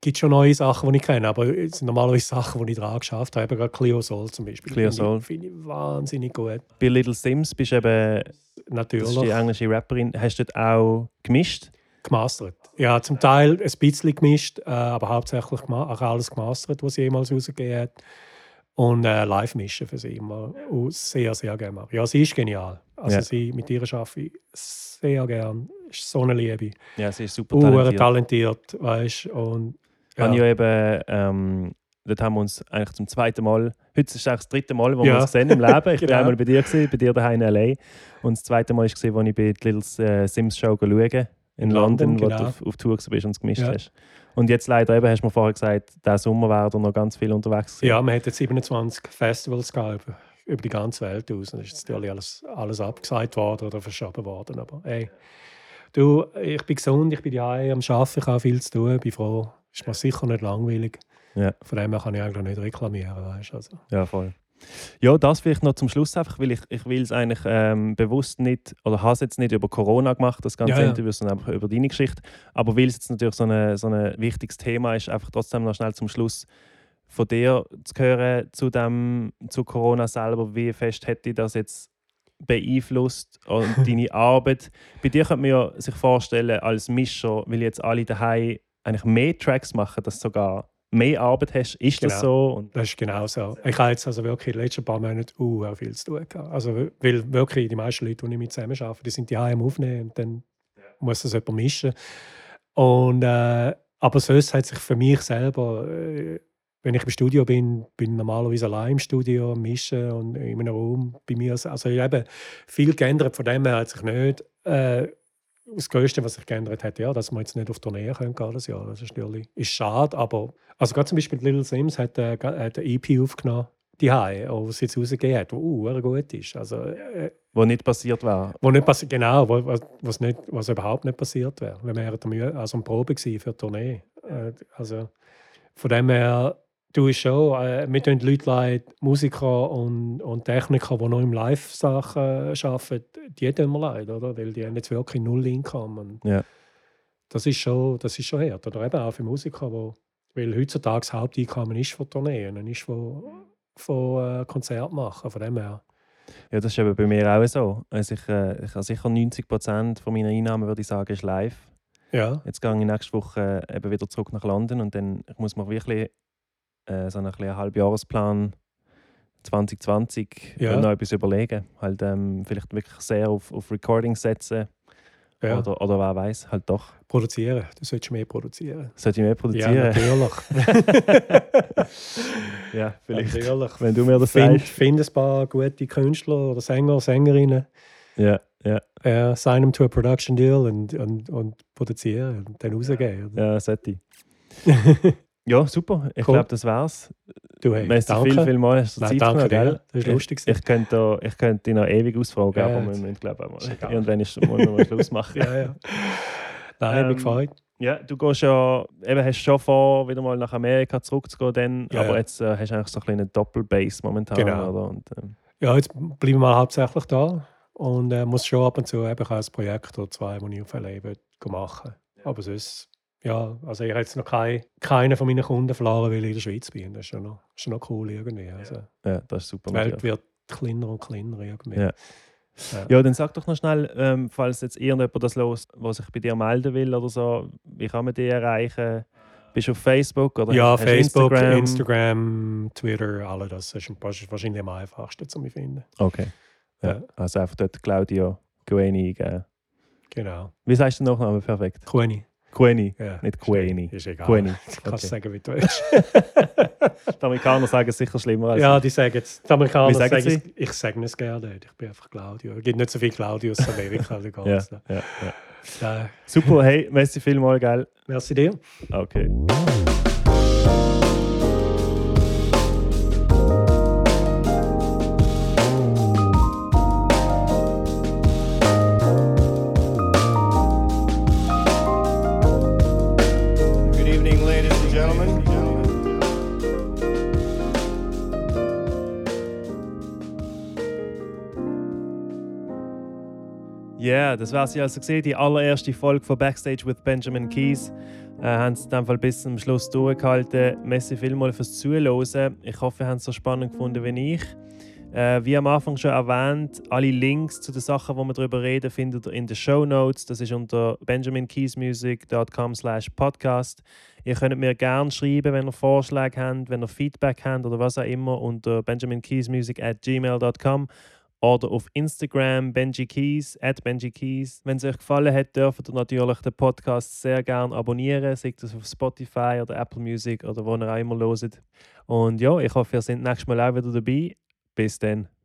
gibt schon neue Sachen, die ich kenne, aber es sind normalerweise Sachen, die ich dran geschafft habe. Eben gerade Clio Soul zum Beispiel.
Clio
Finde ich-
Soul.
Finde ich wahnsinnig gut.
Bei Little Sims bist du eben, das ist die
Natürlich.
englische Rapperin, hast du dort auch gemischt?
Gemastert. Ja, zum Teil ein bisschen gemischt, äh, aber hauptsächlich auch alles gemastert, was sie jemals rausgegeben hat. Und äh, live mischen für sie immer auch sehr, sehr gerne. mache. Ja, sie ist genial. Also
Ja.
sie, mit ihr arbeite ich sehr gern. Ist so eine Liebe.
Ja, sie ist super talentiert.
talentiert, weißt. Und
Ja.
ja,
eben, ähm, dort haben wir uns eigentlich zum zweiten Mal, heute ist eigentlich das dritte Mal, wo wir
Ja.
uns sehen im Leben. Ich
Genau.
war einmal bei dir, gewesen, bei dir daheim in L.A. Und das zweite Mal war, als ich bei der Little äh, Sims Show schauen in, London,
London,
wo
genau.
du auf, auf Tour bist und es gemischt
Ja.
hast. Und jetzt leider eben, hast du mir vorher gesagt, diesen Sommer wäre da noch ganz viel unterwegs gewesen.
ja, wir hatten 27 Festivals gehabt, über, über die ganze Welt aus. Und ist natürlich alles, alles abgesagt worden oder verschoben worden. Aber hey, du, ich bin gesund, ich bin daheim am Arbeiten, ich habe viel zu tun, bin froh. Ist mir sicher nicht langweilig.
Ja.
Von dem her kann ich eigentlich nicht reklamieren. Weißt? du, Also.
Ja, voll. Ja, das vielleicht noch zum Schluss einfach, weil ich, ich will es eigentlich ähm, bewusst nicht, oder habe es jetzt nicht über Corona gemacht, das ganze
Ja, ja.
Interview, sondern einfach über deine Geschichte. Aber weil es jetzt natürlich so ein so eine wichtiges Thema ist, einfach trotzdem noch schnell zum Schluss von dir zu hören zu, dem, zu Corona selber, wie fest hätte das jetzt beeinflusst und deine Arbeit. Bei dir könnte man ja sich vorstellen, als Mischer, weil jetzt alle daheim eigentlich mehr Tracks machen, dass sogar mehr Arbeit hast. Ist das
Genau.
so? Und
Das ist genau so. Ich habe jetzt also wirklich in den letzten paar Monaten uh, viel zu tun gehabt. Also, weil wirklich die meisten Leute, die ich mit zusammen arbeite, die sind die am Aufnehmen und dann muss das jemand mischen. Und, äh, aber sonst hat sich für mich selber, äh, wenn ich im Studio bin, bin ich normalerweise allein im Studio mischen und in einem Raum bei mir. Also eben viel geändert, von dem her hat sich nicht. Äh, das Größte, was sich geändert hat, ja, dass wir jetzt nicht auf Tournee können gehen das Jahr. Das ist natürlich ist schade, aber also gerade zum Beispiel Little Sims hat, äh, hat eine EP aufgenommen, die Hai, was sie jetzt rausgegeben hat, die uh, gut ist. Also, äh,
wo nicht passiert war.
wo nicht passi- genau, wo, was, nicht, was überhaupt nicht passiert wäre. Wir wären also eine Probe für die Tournee. Äh, also von dem her, du ist schon, äh, wir tun Leute leid, Musiker und, und Techniker, die noch im Live-Sachen arbeiten, die tun wir leid, oder? Weil die haben jetzt wirklich null Income. Und
Ja.
Das ist schon, das ist schon hart. Oder eben auch für Musiker, wo, weil heutzutage das Haupteinkommen ist von Tourneen, ist von, von äh, Konzert machen. Von dem her.
Ja, das ist eben bei mir auch so. Also ich, äh, ich habe sicher 90% von meiner Einnahmen, würde ich sagen, ist live.
Ja,
Jetzt gehe ich nächste Woche äh, eben wieder zurück nach London und dann ich muss man wirklich äh, so einen kleinen Halbjahresplan 2020
Ja.
noch etwas überlegen. Halt ähm, vielleicht wirklich sehr auf, auf Recording setzen
ja.
oder, oder wer weiß, halt doch.
produzieren. Du solltest mehr produzieren.
Sollte ich mehr
Ja,
produzieren?
natürlich.
Ja, vielleicht.
natürlich.
Wenn du mir das
Find,
sagst.
find ein paar gute Künstler oder Sänger, Sängerinnen,
Ja, ja,
äh, sign them to a production deal und, und, und produzieren und dann rausgeben. oder?
ja, sollte ich. Ja, super. Ich
Cool.
glaube, das war's.
Du, hey,
Merci
danke.
viel, viel mal, hast du
Nein,
Zeit
danke
genommen, gell?
Das war lustig.
Ich, ich könnte da- ich könnte dich noch ewig ausfragen,
Ja,
aber wir müssen, glaube ich,
ist
mal, irgendwann ist muss man mal Schluss machen.
ja, ja. Nein,
Ähm,
mich gefreut.
Ja, du gehst ja, eben hast schon vor, wieder mal nach Amerika zurückzugehen, dann,
Ja,
aber
ja.
jetzt äh, hast du eigentlich so ein kleinen Doppelbase momentan.
Genau.
Oder? Und, ähm,
Ja, jetzt bleiben wir mal hauptsächlich da und äh, muss schon ab und zu eben auch ein Projekt oder zwei, das ich auf LA will, machen Aber sonst, ja, also ich habe jetzt noch kein, keinen von meinen Kunden verloren, weil ich in der Schweiz bin. Das ist schon noch, schon noch cool irgendwie. Also,
ja, das ist super.
Die Welt wird kleiner und kleiner irgendwie.
Ja. Ja, dann sag doch noch schnell, ähm, falls jetzt irgendjemand das los, was sich bei dir melden will oder so, wie kann man dich erreichen? Bist du auf Facebook oder
Ja, Facebook,
Instagram?
Instagram, Twitter, alle das ist wahrscheinlich am einfachsten zu finden.
Okay. Ja.
Ja.
Also einfach dort Claudio Gueni eingeben.
Genau.
Wie sagst du den Nachnamen perfekt?
Queni. Ja.
nicht Gueni.
Ist egal.
Gueni.
Du kannst
Okay.
sagen, wie du willst.
Die Amerikaner sagen es sicher schlimmer als
ja, die sagen jetzt, die Amerikaner
Wie sagen
sagen es, ich sage es gerne nicht. Ich bin einfach Claudio. Es gibt nicht so viele Claudios in Amerika.
Ja,
ganzen.
ja, ja. Super, hey, merci vielmals, gell?
Merci dir.
Okay. Ja, das war sie also gesehen, die allererste Folge von Backstage with Benjamin Keys. Äh, haben es Fall bis zum Schluss durchgehalten. Merci vielmals fürs Zuhören. Ich hoffe, ihr habt es so spannend gefunden wie ich. Äh, wie am Anfang schon erwähnt, alle Links zu den Sachen, wo wir darüber reden, findet ihr in den Show Notes. Das ist unter benjaminkeysmusic.com slash podcast. Ihr könnt mir gerne schreiben, wenn ihr Vorschläge habt, wenn ihr Feedback habt oder was auch immer unter benjaminkeysmusic at gmail.com oder auf Instagram Benji Keys, at Benji Keys. Wenn es euch gefallen hat, dürft ihr natürlich den Podcast sehr gerne abonnieren, sei das auf Spotify oder Apple Music oder wo ihr auch immer hört. Und ja, ich hoffe, ihr seid nächstes Mal auch wieder dabei. Bis dann.